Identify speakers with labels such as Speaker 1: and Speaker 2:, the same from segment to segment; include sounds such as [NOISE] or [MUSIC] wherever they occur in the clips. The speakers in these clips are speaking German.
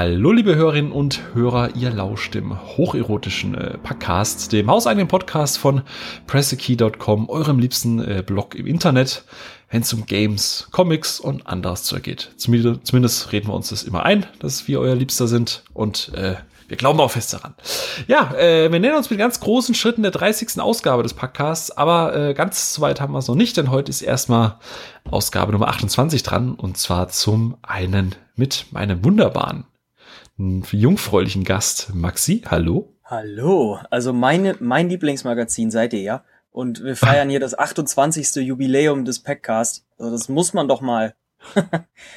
Speaker 1: Hallo, liebe Hörerinnen und Hörer, ihr lauscht dem hocherotischen äh, Podcast, dem hauseigenen Podcast von pressekey.com, eurem liebsten äh, Blog im Internet, wenn es um Games, Comics und anderes Zeug geht. Zumindest, reden wir uns das immer ein, dass wir euer Liebster sind und äh, wir glauben auch fest daran. Ja, äh, wir nähern uns mit ganz großen Schritten der 30. Ausgabe des Podcasts, aber äh, ganz so weit haben wir es noch nicht, denn heute ist erstmal Ausgabe Nummer 28 dran und zwar zum einen mit meinem wunderbaren jungfräulichen Gast Maxi. Hallo.
Speaker 2: Hallo. Also meine, mein Lieblingsmagazin seid ihr ja. Und wir feiern hier das [LAUGHS] 28. Jubiläum des Packcast. Also das muss man doch mal.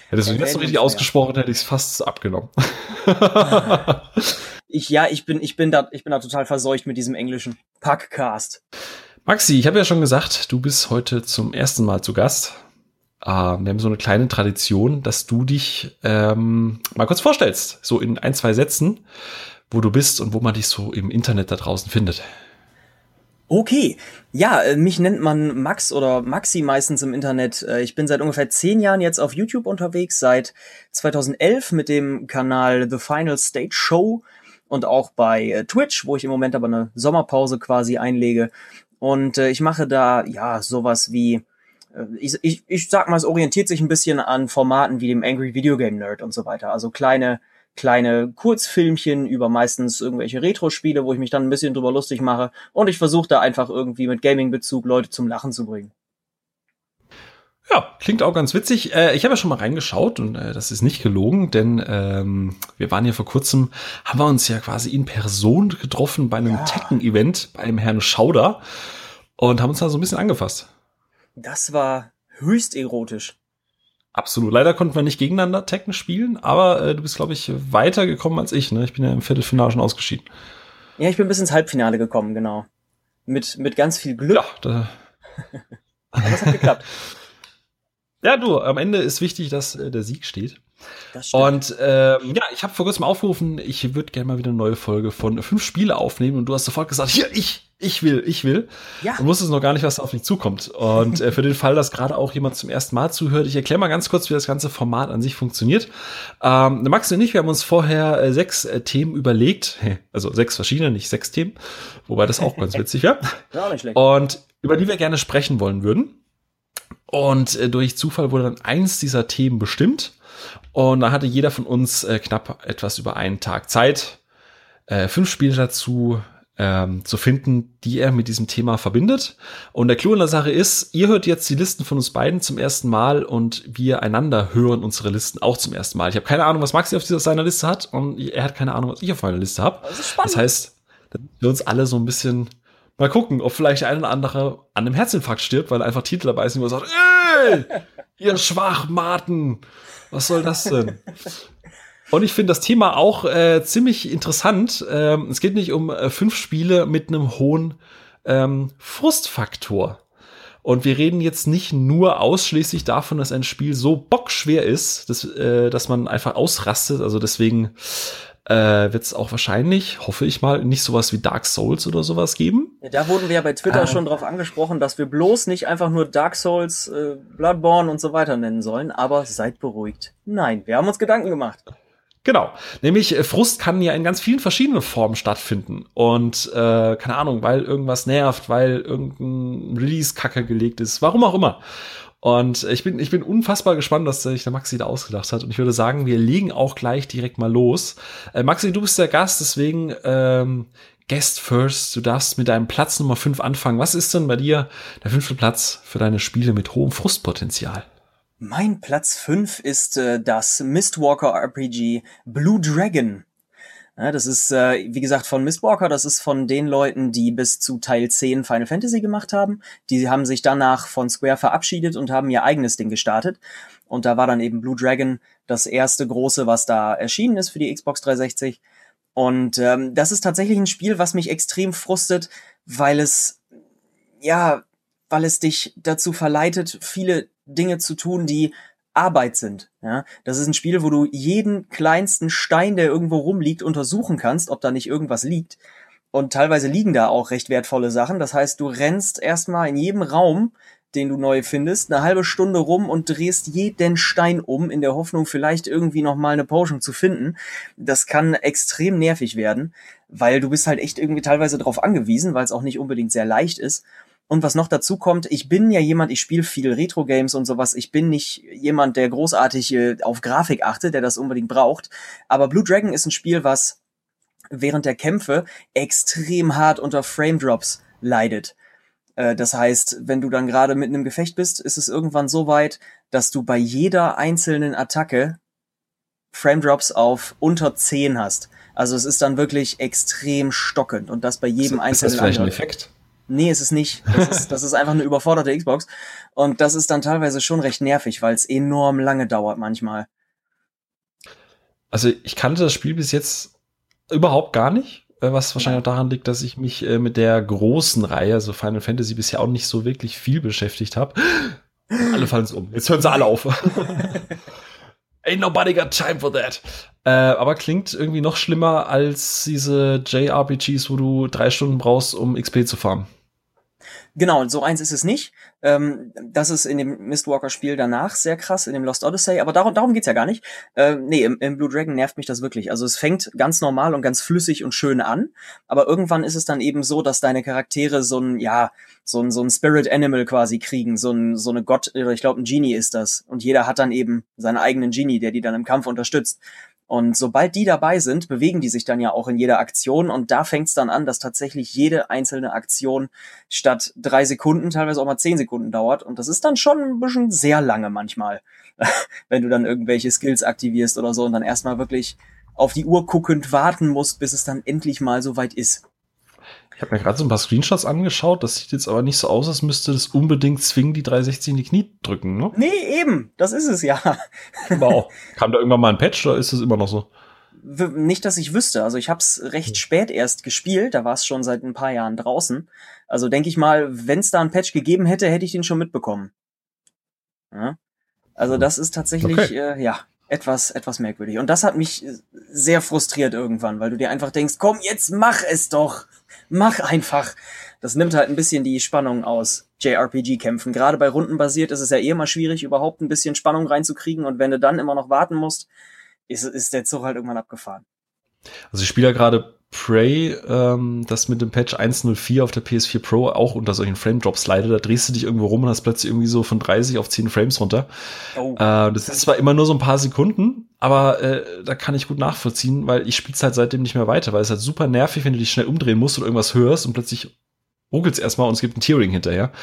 Speaker 1: Hättest du jetzt so richtig ausgesprochen, hätte ich es fast abgenommen. [LAUGHS] [LAUGHS]
Speaker 2: ich, ja, ich bin, ich bin da, ich bin da total verseucht mit diesem englischen Packcast.
Speaker 1: Maxi, ich habe ja schon gesagt, du bist heute zum ersten Mal zu Gast. Uh, wir haben so eine kleine Tradition, dass du dich ähm, mal kurz vorstellst, so in ein, zwei Sätzen, wo du bist und wo man dich so im Internet da draußen findet.
Speaker 2: Okay, ja, äh, mich nennt man Max oder Maxi meistens im Internet. Äh, ich bin seit ungefähr zehn Jahren jetzt auf YouTube unterwegs, seit 2011 mit dem Kanal The Final Stage Show und auch bei äh, Twitch, wo ich im Moment aber eine Sommerpause quasi einlege. Und ich mache da ja sowas wie ich, ich, ich sag mal, es orientiert sich ein bisschen an Formaten wie dem Angry Video Game Nerd und so weiter. Also kleine, kleine Kurzfilmchen über meistens irgendwelche Retro-Spiele, wo ich mich dann ein bisschen drüber lustig mache. Und ich versuche da einfach irgendwie mit Gaming-Bezug Leute zum Lachen zu bringen.
Speaker 1: Ja, klingt auch ganz witzig. Äh, ich habe ja schon mal reingeschaut und äh, das ist nicht gelogen, denn ähm, wir waren ja vor kurzem, haben wir uns ja quasi in Person getroffen bei einem ja. Tekken-Event beim Herrn Schauder und haben uns da so ein bisschen angefasst.
Speaker 2: Das war höchst erotisch.
Speaker 1: Absolut. Leider konnten wir nicht gegeneinander Tekken spielen, aber äh, du bist, glaube ich, weitergekommen als ich. Ne? Ich bin ja im Viertelfinale schon ausgeschieden.
Speaker 2: Ja, ich bin bis ins Halbfinale gekommen, genau. Mit, mit ganz viel Glück. Ja, da [LAUGHS]
Speaker 1: aber das hat geklappt. [LAUGHS] Ja, du, am Ende ist wichtig, dass äh, der Sieg steht. Und ähm, ja, ich habe vor kurzem aufgerufen, ich würde gerne mal wieder eine neue Folge von fünf Spiele aufnehmen und du hast sofort gesagt, hier, ich, ich will, ich will. Ja. Und wusstest noch gar nicht, was da auf mich zukommt. Und äh, für den Fall, dass gerade auch jemand zum ersten Mal zuhört, ich erkläre mal ganz kurz, wie das ganze Format an sich funktioniert. Ähm, Max und ich, wir haben uns vorher äh, sechs äh, Themen überlegt, also sechs verschiedene, nicht sechs Themen, wobei das auch ganz [LAUGHS] witzig wäre. Ja. Und über die wir gerne sprechen wollen würden. Und äh, durch Zufall wurde dann eins dieser Themen bestimmt. Und da hatte jeder von uns äh, knapp etwas über einen Tag Zeit, äh, fünf Spiele dazu ähm, zu finden, die er mit diesem Thema verbindet. Und der Clou in der Sache ist, ihr hört jetzt die Listen von uns beiden zum ersten Mal und wir einander hören unsere Listen auch zum ersten Mal. Ich habe keine Ahnung, was Maxi auf dieser, seiner Liste hat und er hat keine Ahnung, was ich auf meiner Liste habe. Das, das heißt, wir uns alle so ein bisschen mal gucken, ob vielleicht ein oder andere an einem Herzinfarkt stirbt, weil einfach Titel dabei sind, wo er sagt, ey, ihr Schwachmaten, was soll das denn? Und ich finde das Thema auch äh, ziemlich interessant. Ähm, es geht nicht um äh, fünf Spiele mit einem hohen ähm, Frustfaktor. Und wir reden jetzt nicht nur ausschließlich davon, dass ein Spiel so bockschwer ist, dass, äh, dass man einfach ausrastet. Also deswegen äh, wird es auch wahrscheinlich, hoffe ich mal, nicht sowas wie Dark Souls oder sowas geben.
Speaker 2: Ja, da wurden wir ja bei Twitter äh, schon drauf angesprochen, dass wir bloß nicht einfach nur Dark Souls, äh, Bloodborne und so weiter nennen sollen, aber seid beruhigt. Nein, wir haben uns Gedanken gemacht.
Speaker 1: Genau, nämlich äh, Frust kann ja in ganz vielen verschiedenen Formen stattfinden und äh, keine Ahnung, weil irgendwas nervt, weil irgendein Release-Kacke gelegt ist, warum auch immer. Und ich bin, ich bin unfassbar gespannt, dass sich der Maxi da ausgedacht hat. Und ich würde sagen, wir legen auch gleich direkt mal los. Äh, Maxi, du bist der Gast, deswegen ähm, Guest first. Du darfst mit deinem Platz Nummer 5 anfangen. Was ist denn bei dir der fünfte Platz für deine Spiele mit hohem Frustpotenzial?
Speaker 2: Mein Platz 5 ist äh, das Mistwalker RPG Blue Dragon. Ja, das ist, äh, wie gesagt, von Mistwalker, das ist von den Leuten, die bis zu Teil 10 Final Fantasy gemacht haben. Die haben sich danach von Square verabschiedet und haben ihr eigenes Ding gestartet. Und da war dann eben Blue Dragon das erste große, was da erschienen ist für die Xbox 360. Und ähm, das ist tatsächlich ein Spiel, was mich extrem frustet, weil es, ja, weil es dich dazu verleitet, viele Dinge zu tun, die Arbeit sind. Ja, das ist ein Spiel, wo du jeden kleinsten Stein, der irgendwo rumliegt, untersuchen kannst, ob da nicht irgendwas liegt. Und teilweise liegen da auch recht wertvolle Sachen. Das heißt, du rennst erstmal in jedem Raum den du neu findest, eine halbe Stunde rum und drehst jeden Stein um, in der Hoffnung, vielleicht irgendwie noch mal eine Potion zu finden. Das kann extrem nervig werden, weil du bist halt echt irgendwie teilweise darauf angewiesen, weil es auch nicht unbedingt sehr leicht ist. Und was noch dazu kommt, ich bin ja jemand, ich spiele viel Retro-Games und sowas. Ich bin nicht jemand, der großartig äh, auf Grafik achtet, der das unbedingt braucht. Aber Blue Dragon ist ein Spiel, was während der Kämpfe extrem hart unter Frame Drops leidet. Äh, das heißt, wenn du dann gerade mitten im Gefecht bist, ist es irgendwann so weit, dass du bei jeder einzelnen Attacke Frame Drops auf unter 10 hast. Also es ist dann wirklich extrem stockend und das bei jedem ist, einzelnen.
Speaker 1: Ist das vielleicht ein Effekt?
Speaker 2: Nee, es ist nicht. Das ist, das ist einfach eine überforderte Xbox. Und das ist dann teilweise schon recht nervig, weil es enorm lange dauert manchmal.
Speaker 1: Also ich kannte das Spiel bis jetzt überhaupt gar nicht, äh, was wahrscheinlich auch daran liegt, dass ich mich äh, mit der großen Reihe, also Final Fantasy, bisher auch nicht so wirklich viel beschäftigt habe. [LAUGHS] Alle fallen es um. Jetzt hören sie alle auf. [LAUGHS] Ain't nobody got time for that. Äh, aber klingt irgendwie noch schlimmer als diese JRPGs, wo du drei Stunden brauchst, um XP zu farmen.
Speaker 2: Genau, so eins ist es nicht. Ähm, das ist in dem Mistwalker-Spiel danach sehr krass, in dem Lost Odyssey, aber darum, darum geht's ja gar nicht. Äh, nee, im, im Blue Dragon nervt mich das wirklich. Also es fängt ganz normal und ganz flüssig und schön an, aber irgendwann ist es dann eben so, dass deine Charaktere so ein, ja, so ein, so ein Spirit Animal quasi kriegen, so ein, so eine Gott, oder ich glaube ein Genie ist das. Und jeder hat dann eben seinen eigenen Genie, der die dann im Kampf unterstützt. Und sobald die dabei sind, bewegen die sich dann ja auch in jeder Aktion und da fängt es dann an, dass tatsächlich jede einzelne Aktion statt drei Sekunden teilweise auch mal zehn Sekunden dauert. Und das ist dann schon ein bisschen sehr lange manchmal, [LAUGHS] wenn du dann irgendwelche Skills aktivierst oder so und dann erstmal wirklich auf die Uhr guckend warten musst, bis es dann endlich mal so weit ist.
Speaker 1: Ich habe mir gerade so ein paar Screenshots angeschaut. Das sieht jetzt aber nicht so aus, als müsste das unbedingt zwingen, die 360 in die Knie drücken, ne?
Speaker 2: Nee, eben. Das ist es ja.
Speaker 1: Wow. [LAUGHS] Kam da irgendwann mal ein Patch oder ist es immer noch so?
Speaker 2: Nicht, dass ich wüsste. Also ich habe es recht hm. spät erst gespielt. Da war es schon seit ein paar Jahren draußen. Also denke ich mal, wenn es da ein Patch gegeben hätte, hätte ich den schon mitbekommen. Ja? Also das ist tatsächlich, okay. äh, ja, etwas, etwas merkwürdig. Und das hat mich sehr frustriert irgendwann, weil du dir einfach denkst, komm, jetzt mach es doch. Mach einfach. Das nimmt halt ein bisschen die Spannung aus JRPG-Kämpfen. Gerade bei Rundenbasiert ist es ja eh immer schwierig, überhaupt ein bisschen Spannung reinzukriegen. Und wenn du dann immer noch warten musst, ist, ist der Zug halt irgendwann abgefahren.
Speaker 1: Also ich spiele ja gerade Prey, ähm, das mit dem Patch 1.04 auf der PS4 Pro auch unter solchen Frame-Drops leidet. Da drehst du dich irgendwo rum und hast plötzlich irgendwie so von 30 auf 10 Frames runter. Oh. Äh, das ist zwar immer nur so ein paar Sekunden, aber äh, da kann ich gut nachvollziehen, weil ich spiele halt seitdem nicht mehr weiter, weil es halt super nervig, wenn du dich schnell umdrehen musst und irgendwas hörst und plötzlich ruckelt's erstmal und es gibt ein Tearing hinterher.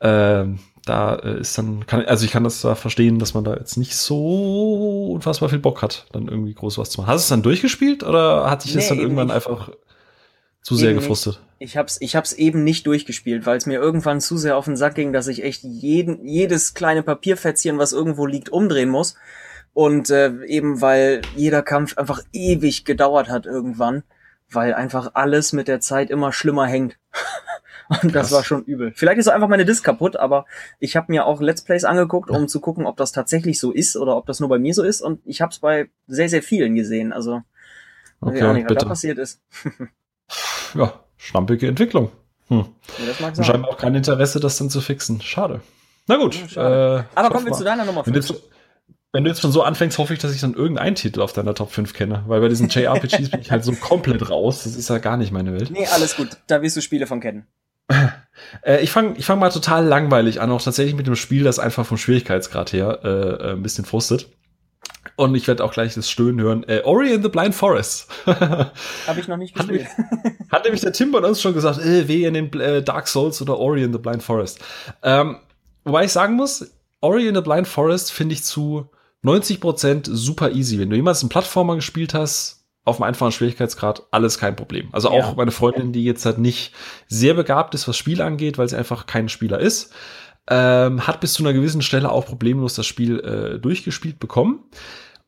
Speaker 1: Ähm, da äh, ist dann, kann, also ich kann das da verstehen, dass man da jetzt nicht so unfassbar viel Bock hat, dann irgendwie groß was zu machen. Hast du es dann durchgespielt oder hat sich nee, das dann irgendwann nicht. einfach zu sehr eben gefrustet?
Speaker 2: Nicht. Ich hab's, ich hab's eben nicht durchgespielt, weil es mir irgendwann zu sehr auf den Sack ging, dass ich echt jeden, jedes kleine Papierfätzchen, was irgendwo liegt, umdrehen muss. Und äh, eben weil jeder Kampf einfach ewig gedauert hat irgendwann, weil einfach alles mit der Zeit immer schlimmer hängt. [LAUGHS] Und das war schon übel. Vielleicht ist einfach meine Disk kaputt, aber ich habe mir auch Let's Plays angeguckt, um zu gucken, ob das tatsächlich so ist oder ob das nur bei mir so ist. Und ich habe es bei sehr, sehr vielen gesehen. Also
Speaker 1: okay, auch nicht, was da passiert ist. [LAUGHS] ja, schlampige Entwicklung. Hm. Ja, das mag sein. Scheinbar auch kein Interesse, das dann zu fixen. Schade. Na gut.
Speaker 2: Ja, äh, aber kommen wir zu deiner Nummer 5.
Speaker 1: Wenn du jetzt schon so anfängst, hoffe ich, dass ich dann irgendeinen Titel auf deiner Top 5 kenne. Weil bei diesen [LAUGHS] JRPGs bin ich halt so komplett raus. Das ist ja gar nicht meine Welt.
Speaker 2: Nee, alles gut. Da wirst du Spiele von kennen.
Speaker 1: Äh, ich fange ich fang mal total langweilig an, auch tatsächlich mit dem Spiel, das einfach vom Schwierigkeitsgrad her äh, ein bisschen frustet. Und ich werde auch gleich das Stöhnen hören. Äh, Ori in the Blind Forest. [LAUGHS]
Speaker 2: Habe ich noch nicht gespielt.
Speaker 1: Hat, hat nämlich der Tim bei uns schon gesagt, äh, weh in den äh, Dark Souls oder Ori in the Blind Forest. Ähm, wobei ich sagen muss, Ori in the Blind Forest finde ich zu 90% super easy. Wenn du jemals einen Plattformer gespielt hast, auf dem einfachen Schwierigkeitsgrad alles kein Problem. Also auch ja. meine Freundin, die jetzt halt nicht sehr begabt ist, was Spiel angeht, weil sie einfach kein Spieler ist, ähm, hat bis zu einer gewissen Stelle auch problemlos das Spiel äh, durchgespielt bekommen.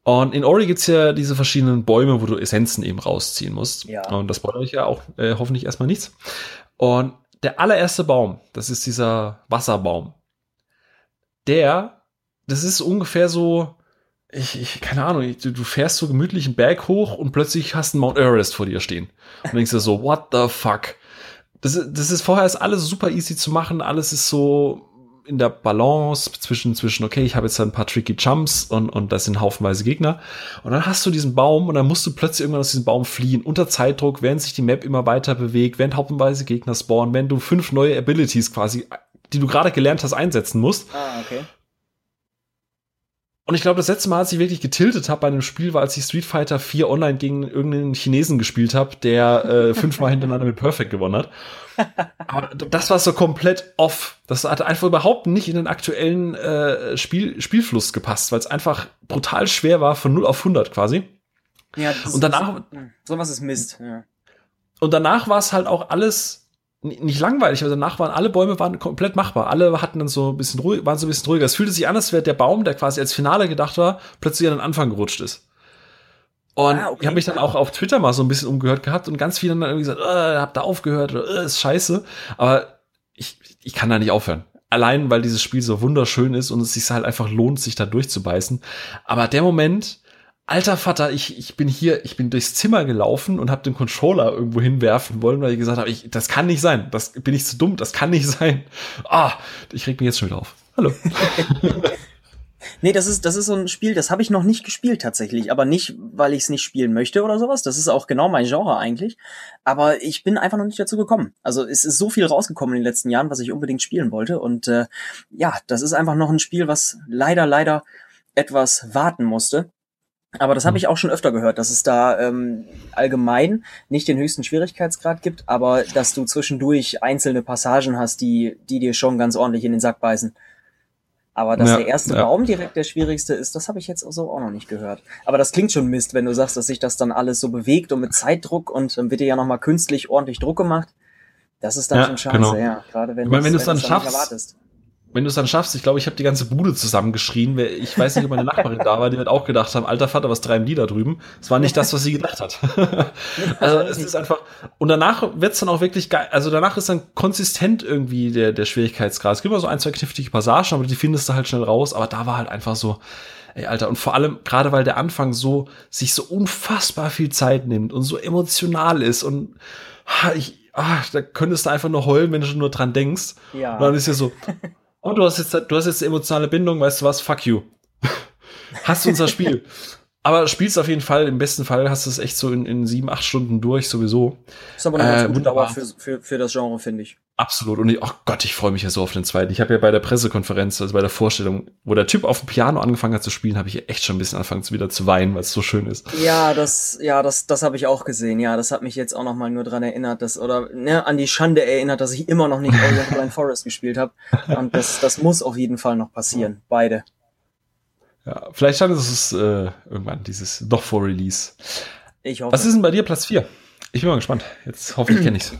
Speaker 1: Und in Ori gibt's ja diese verschiedenen Bäume, wo du Essenzen eben rausziehen musst. Ja. Und das wollte ich ja auch äh, hoffentlich erstmal nichts. Und der allererste Baum, das ist dieser Wasserbaum. Der, das ist ungefähr so, ich, ich keine Ahnung, du, du fährst so gemütlich einen Berg hoch und plötzlich hast du Mount Everest vor dir stehen. Und denkst dir so, what the fuck? Das, das ist vorher ist alles super easy zu machen, alles ist so in der Balance zwischen, zwischen, okay, ich habe jetzt ein paar tricky Jumps und, und das sind haufenweise Gegner. Und dann hast du diesen Baum und dann musst du plötzlich irgendwann aus diesem Baum fliehen, unter Zeitdruck, während sich die Map immer weiter bewegt, während haufenweise Gegner spawnen, wenn du fünf neue Abilities quasi, die du gerade gelernt hast, einsetzen musst.
Speaker 2: Ah, okay.
Speaker 1: Und ich glaube, das letzte Mal, als ich wirklich getiltet habe bei einem Spiel, war, als ich Street Fighter 4 online gegen irgendeinen Chinesen gespielt habe, der äh, fünfmal [LAUGHS] hintereinander mit Perfect gewonnen hat. Aber das war so komplett off. Das hat einfach überhaupt nicht in den aktuellen äh, Spiel, Spielfluss gepasst, weil es einfach brutal schwer war, von 0 auf 100 quasi.
Speaker 2: Ja,
Speaker 1: und danach.
Speaker 2: Sowas ist Mist, ja.
Speaker 1: Und danach war es halt auch alles nicht langweilig, aber danach waren alle Bäume waren komplett machbar. Alle hatten dann so ein bisschen ruhig, waren so ein bisschen ruhiger. Es fühlte sich an, als wäre der Baum, der quasi als Finale gedacht war, plötzlich an den Anfang gerutscht ist. Und ah, okay. ich habe mich dann auch auf Twitter mal so ein bisschen umgehört gehabt und ganz viele dann irgendwie gesagt, äh, hab da aufgehört oder äh, ist scheiße. Aber ich, ich kann da nicht aufhören. Allein, weil dieses Spiel so wunderschön ist und es sich halt einfach lohnt, sich da durchzubeißen. Aber der Moment, alter Vater, ich, ich bin hier, ich bin durchs Zimmer gelaufen und habe den Controller irgendwo hinwerfen wollen, weil ich gesagt habe, ich, das kann nicht sein. Das bin ich zu dumm, das kann nicht sein. Ah, ich reg mich jetzt schon wieder auf. Hallo. [LAUGHS]
Speaker 2: nee, das ist, das ist so ein Spiel, das habe ich noch nicht gespielt tatsächlich, aber nicht, weil ich es nicht spielen möchte oder sowas. Das ist auch genau mein Genre eigentlich. Aber ich bin einfach noch nicht dazu gekommen. Also es ist so viel rausgekommen in den letzten Jahren, was ich unbedingt spielen wollte. Und äh, ja, das ist einfach noch ein Spiel, was leider, leider etwas warten musste. Aber das habe hm. ich auch schon öfter gehört, dass es da ähm, allgemein nicht den höchsten Schwierigkeitsgrad gibt, aber dass du zwischendurch einzelne Passagen hast, die, die dir schon ganz ordentlich in den Sack beißen. Aber dass ja, der erste ja. Baum direkt der schwierigste ist, das habe ich jetzt so auch noch nicht gehört. Aber das klingt schon Mist, wenn du sagst, dass sich das dann alles so bewegt und mit Zeitdruck und dann wird dir ja nochmal künstlich ordentlich Druck gemacht. Das ist dann ja, schon scheiße,
Speaker 1: genau.
Speaker 2: ja. Gerade wenn,
Speaker 1: ich meine, wenn du es dann schaffst, wenn du es dann schaffst, ich glaube, ich habe die ganze Bude zusammengeschrien. Ich weiß nicht, ob meine Nachbarin da war, die wird auch gedacht haben, alter Vater, was treiben die da drüben? Es war nicht das, was sie gedacht hat. [LAUGHS] also es ist einfach. Und danach wird's dann auch wirklich geil. Also danach ist dann konsistent irgendwie der, der Schwierigkeitsgrad. Es gibt immer so ein, zwei knifflige Passagen, aber die findest du halt schnell raus. Aber da war halt einfach so, ey, Alter. Und vor allem, gerade weil der Anfang so, sich so unfassbar viel Zeit nimmt und so emotional ist und ich, ah, da könntest du einfach nur heulen, wenn du schon nur dran denkst. Ja. Und dann ist ja so, [LAUGHS] Oh, du hast jetzt, du hast jetzt emotionale Bindung, weißt du was? Fuck you. [LAUGHS] hast du unser Spiel. [LAUGHS] Aber spielst auf jeden Fall, im besten Fall hast du es echt so in, in sieben, acht Stunden durch, sowieso.
Speaker 2: Ist aber eine äh, gute Dauer für, für, für das Genre, finde ich.
Speaker 1: Absolut. Und ich, oh Gott, ich freue mich ja so auf den zweiten. Ich habe ja bei der Pressekonferenz, also bei der Vorstellung, wo der Typ auf dem Piano angefangen hat zu spielen, habe ich echt schon ein bisschen angefangen wieder zu weinen, weil es so schön ist.
Speaker 2: Ja, das, ja, das, das habe ich auch gesehen. Ja, das hat mich jetzt auch noch mal nur dran erinnert, dass oder ne, an die Schande erinnert, dass ich immer noch nicht [LAUGHS] Blind Forest gespielt habe. Und das, das muss auf jeden Fall noch passieren, beide.
Speaker 1: Ja, vielleicht schaffen es äh, irgendwann dieses doch vor Release.
Speaker 2: Ich hoffe.
Speaker 1: Was ist denn bei dir Platz 4? Ich bin mal gespannt. Jetzt hoffe ich kenne ich's.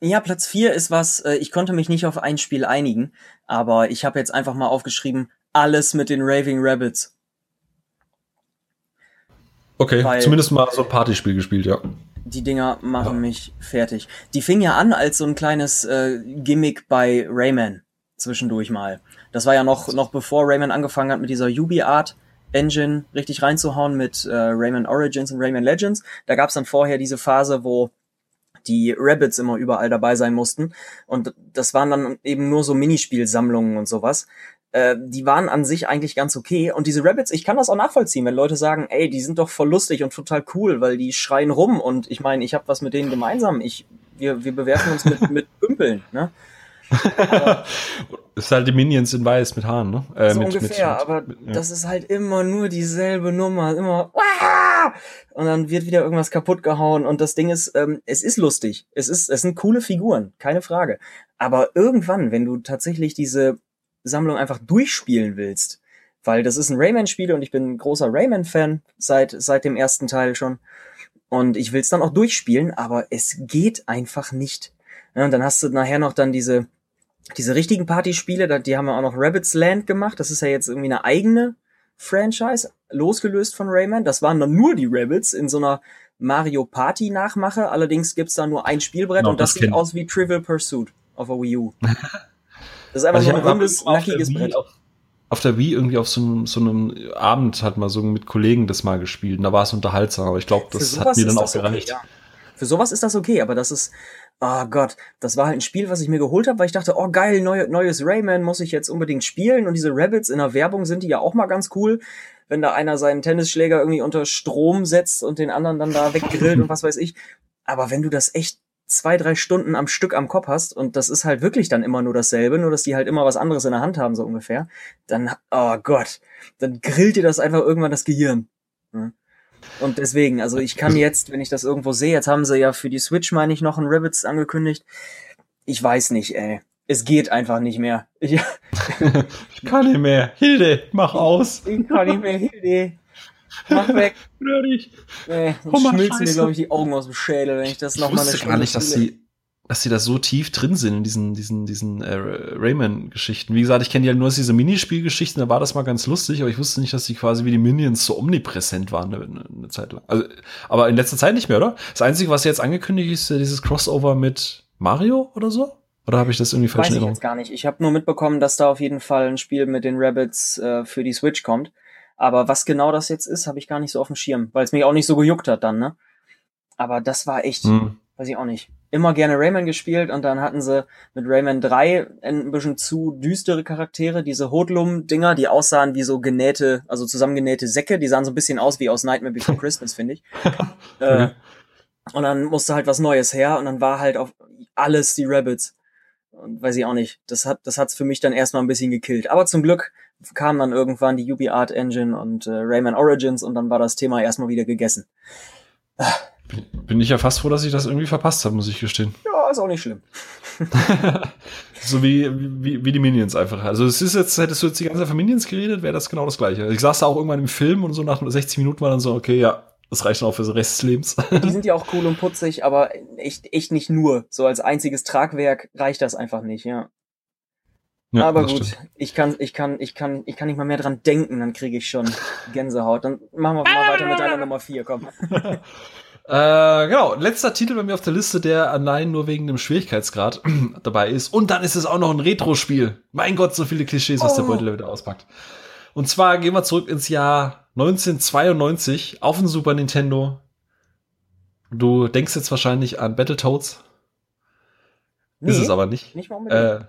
Speaker 2: Ja, Platz 4 ist was, äh, ich konnte mich nicht auf ein Spiel einigen, aber ich habe jetzt einfach mal aufgeschrieben, alles mit den Raving Rabbits.
Speaker 1: Okay, Weil zumindest mal so ein Partyspiel gespielt, ja.
Speaker 2: Die Dinger machen ja. mich fertig. Die fing ja an als so ein kleines äh, Gimmick bei Rayman zwischendurch mal. Das war ja noch, noch bevor Rayman angefangen hat mit dieser UbiArt Engine richtig reinzuhauen mit äh, Rayman Origins und Rayman Legends. Da gab's dann vorher diese Phase, wo die Rabbits immer überall dabei sein mussten. Und das waren dann eben nur so Minispielsammlungen und sowas. Äh, die waren an sich eigentlich ganz okay. Und diese Rabbits, ich kann das auch nachvollziehen, wenn Leute sagen, ey, die sind doch voll lustig und total cool, weil die schreien rum und ich meine, ich habe was mit denen gemeinsam. Ich, wir, wir bewerfen uns mit, mit Pümpeln, ne? [LAUGHS]
Speaker 1: ist halt die Minions in weiß mit Haaren, ne?
Speaker 2: Äh, so mit, ungefähr, mit, aber mit, ja. das ist halt immer nur dieselbe Nummer, immer Wah! und dann wird wieder irgendwas kaputt gehauen und das Ding ist, ähm, es ist lustig, es ist, es sind coole Figuren, keine Frage. Aber irgendwann, wenn du tatsächlich diese Sammlung einfach durchspielen willst, weil das ist ein Rayman-Spiel und ich bin ein großer Rayman-Fan seit seit dem ersten Teil schon und ich will es dann auch durchspielen, aber es geht einfach nicht. Ja, und dann hast du nachher noch dann diese diese richtigen Partyspiele, die haben wir auch noch Rabbits Land gemacht. Das ist ja jetzt irgendwie eine eigene Franchise, losgelöst von Rayman. Das waren dann nur die Rabbits in so einer Mario Party Nachmache. Allerdings gibt's da nur ein Spielbrett no, und das, das sieht aus wie Trivial Pursuit auf der Wii U. [LAUGHS] Das ist einfach also so ein rundes, nackiges Brett.
Speaker 1: Auf, auf, der Wii irgendwie auf so einem, so einem Abend hat man so mit Kollegen das mal gespielt und da war es unterhaltsam, aber ich glaube, das hat mir dann auch gereicht. Okay, ja.
Speaker 2: Für sowas ist das okay, aber das ist, oh Gott, das war halt ein Spiel, was ich mir geholt habe, weil ich dachte, oh geil, neu, neues Rayman muss ich jetzt unbedingt spielen und diese Rabbits in der Werbung sind die ja auch mal ganz cool, wenn da einer seinen Tennisschläger irgendwie unter Strom setzt und den anderen dann da weggrillt und was weiß ich. Aber wenn du das echt zwei, drei Stunden am Stück am Kopf hast und das ist halt wirklich dann immer nur dasselbe, nur dass die halt immer was anderes in der Hand haben, so ungefähr, dann, oh Gott, dann grillt dir das einfach irgendwann das Gehirn. Und deswegen, also ich kann jetzt, wenn ich das irgendwo sehe, jetzt haben sie ja für die Switch, meine ich, noch ein Rabbits angekündigt. Ich weiß nicht, ey. Es geht einfach nicht mehr. [LAUGHS]
Speaker 1: Ich, ich kann nicht mehr. Hilde, mach aus.
Speaker 2: Ich kann nicht mehr, Hilde. Mach weg. Nicht? Nee, dann schmilzen mir, glaube ich, die Augen aus dem Schädel, wenn ich das nochmal eine
Speaker 1: Stunde gar nicht, dass sie, dass sie da so tief drin sind in diesen, diesen, diesen äh, Rayman-Geschichten. Wie gesagt, ich kenne ja nur diese Minispielgeschichten, da war das mal ganz lustig, aber ich wusste nicht, dass sie quasi wie die Minions so omnipräsent waren eine, eine Zeit lang. Also, aber in letzter Zeit nicht mehr, oder? Das Einzige, was jetzt angekündigt ist, dieses Crossover mit Mario oder so? Oder habe ich das irgendwie falsch
Speaker 2: Weiß ich jetzt gar nicht. Ich habe nur mitbekommen, dass da auf jeden Fall ein Spiel mit den Rabbits äh, für die Switch kommt. Aber was genau das jetzt ist, habe ich gar nicht so auf dem Schirm, weil es mich auch nicht so gejuckt hat dann, ne? Aber das war echt, hm. weiß ich auch nicht. Immer gerne Rayman gespielt und dann hatten sie mit Rayman 3 ein bisschen zu düstere Charaktere, diese Hodlum-Dinger, die aussahen wie so genähte, also zusammengenähte Säcke, die sahen so ein bisschen aus wie aus Nightmare Before [LAUGHS] Christmas, finde ich. [LAUGHS] äh, und dann musste halt was Neues her und dann war halt auf alles die Rabbits. Und weiß ich auch nicht. Das hat, das hat's für mich dann erstmal ein bisschen gekillt. Aber zum Glück kam dann irgendwann die UbiArt Engine und äh, Rayman Origins und dann war das Thema erstmal wieder gegessen.
Speaker 1: Bin, bin ich ja fast froh, dass ich das irgendwie verpasst habe, muss ich gestehen.
Speaker 2: Ja, ist auch nicht schlimm. [LAUGHS]
Speaker 1: so wie, wie, wie die Minions einfach. Also es ist jetzt, hättest du jetzt die ganze Zeit von Minions geredet, wäre das genau das gleiche. Ich saß da auch irgendwann im Film und so nach 60 Minuten war dann so, okay, ja, das reicht dann auch für den Rest des Lebens.
Speaker 2: Die [LAUGHS] sind ja auch cool und putzig, aber echt, echt nicht nur. So als einziges Tragwerk reicht das einfach nicht, ja. Ja, aber gut, stimmt. ich kann, ich kann, ich kann, ich kann nicht mal mehr dran denken, dann kriege ich schon [LAUGHS] Gänsehaut. Dann machen wir mal weiter mit deiner Nummer 4, komm.
Speaker 1: Äh, genau, letzter Titel bei mir auf der Liste, der allein nur wegen dem Schwierigkeitsgrad [CLEARS THROAT] dabei ist. Und dann ist es auch noch ein Retro-Spiel. Mein Gott, so viele Klischees, was oh. der Beutel wieder auspackt. Und zwar gehen wir zurück ins Jahr 1992 auf dem Super Nintendo. Du denkst jetzt wahrscheinlich an Battletoads. Nee, ist es aber nicht. Nicht mal unbedingt.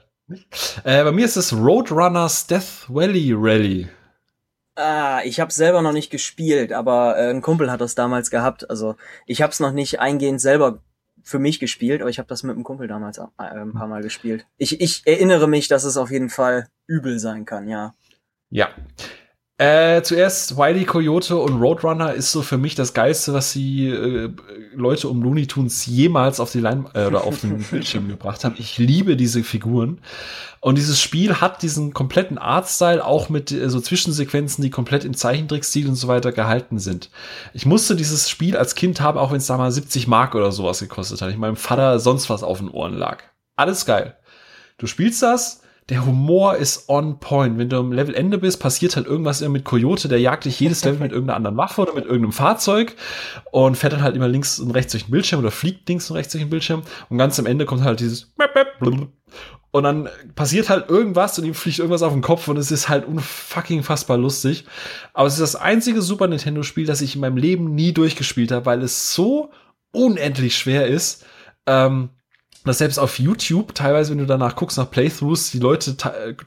Speaker 1: Äh, äh, bei mir ist es Roadrunners Death Valley Rally.
Speaker 2: Ah, ich habe selber noch nicht gespielt, aber äh, ein Kumpel hat das damals gehabt. Also ich habe es noch nicht eingehend selber für mich gespielt, aber ich habe das mit einem Kumpel damals äh, ein paar Mal gespielt. Ich, ich erinnere mich, dass es auf jeden Fall übel sein kann, ja.
Speaker 1: Ja. Äh, zuerst Wiley Coyote und Roadrunner ist so für mich das Geilste, was sie äh, Leute um Looney Tunes jemals auf die Line äh, oder auf den [LAUGHS] Bildschirm gebracht haben. Ich liebe diese Figuren. Und dieses Spiel hat diesen kompletten Artstyle auch mit äh, so Zwischensequenzen, die komplett im Zeichentrickstil und so weiter gehalten sind. Ich musste dieses Spiel als Kind haben, auch wenn es da mal 70 Mark oder sowas gekostet hat. Ich meinem Vater sonst was auf den Ohren lag. Alles geil. Du spielst das, der Humor ist on point. Wenn du am Levelende bist, passiert halt irgendwas immer mit Coyote, der jagt dich jedes Level mit irgendeiner anderen Waffe oder mit irgendeinem Fahrzeug und fährt dann halt immer links und rechts durch den Bildschirm oder fliegt links und rechts durch den Bildschirm und ganz am Ende kommt halt dieses und dann passiert halt irgendwas und ihm fliegt irgendwas auf den Kopf und es ist halt unfucking fassbar lustig. Aber es ist das einzige Super Nintendo Spiel, das ich in meinem Leben nie durchgespielt habe, weil es so unendlich schwer ist. Ähm, dass selbst auf YouTube, teilweise, wenn du danach guckst nach Playthroughs, die Leute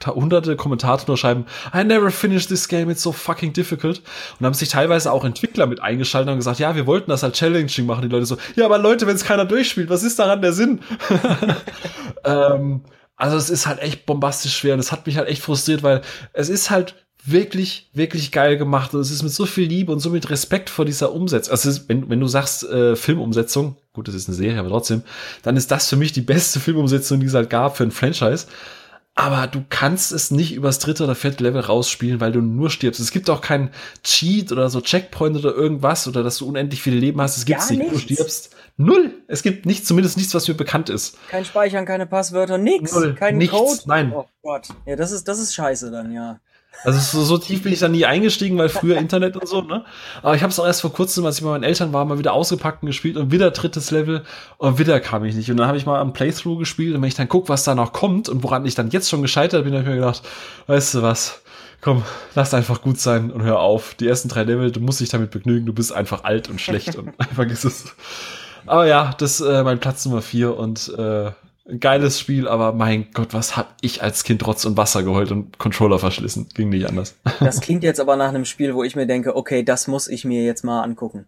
Speaker 1: hunderte Kommentare nur schreiben, I never finished this game, it's so fucking difficult. Und haben sich teilweise auch Entwickler mit eingeschaltet und gesagt, ja, wir wollten das halt challenging machen. Die Leute so, ja, aber Leute, wenn es keiner durchspielt, was ist daran der Sinn? [LAUGHS] ähm, also es ist halt echt bombastisch schwer und es hat mich halt echt frustriert, weil es ist halt wirklich, wirklich geil gemacht. Und es ist mit so viel Liebe und so mit Respekt vor dieser Umsetzung. Also, ist, wenn, wenn du sagst, äh, Filmumsetzung, gut, das ist eine Serie, aber trotzdem, dann ist das für mich die beste Filmumsetzung, die es halt gab für ein Franchise. Aber du kannst es nicht übers dritte oder vierte Level rausspielen, weil du nur stirbst. Es gibt auch keinen Cheat oder so Checkpoint oder irgendwas oder dass du unendlich viele Leben hast. Es gibt nicht. Du stirbst null. Es gibt nichts, zumindest nichts, was mir bekannt ist.
Speaker 2: Kein Speichern, keine Passwörter, nix. Null. Kein
Speaker 1: nichts, Code. Nein.
Speaker 2: Oh Gott. Ja, das ist, das ist scheiße dann, ja.
Speaker 1: Also so, so tief bin ich da nie eingestiegen, weil früher Internet und so, ne? Aber ich habe es auch erst vor kurzem, als ich bei meinen Eltern war, mal wieder ausgepackt und gespielt und wieder drittes Level und wieder kam ich nicht. Und dann habe ich mal am Playthrough gespielt und wenn ich dann guck, was da noch kommt und woran ich dann jetzt schon gescheitert bin, habe ich mir gedacht, weißt du was? Komm, lass einfach gut sein und hör auf. Die ersten drei Level, du musst dich damit begnügen, du bist einfach alt und schlecht und [LAUGHS] einfach ist es. Aber ja, das äh, mein Platz Nummer vier und äh, geiles Spiel, aber mein Gott, was hab ich als Kind Rotz und Wasser geheult und Controller verschlissen. Ging nicht anders. [LAUGHS]
Speaker 2: Das klingt jetzt aber nach einem Spiel, wo ich mir denke, okay, das muss ich mir jetzt mal angucken.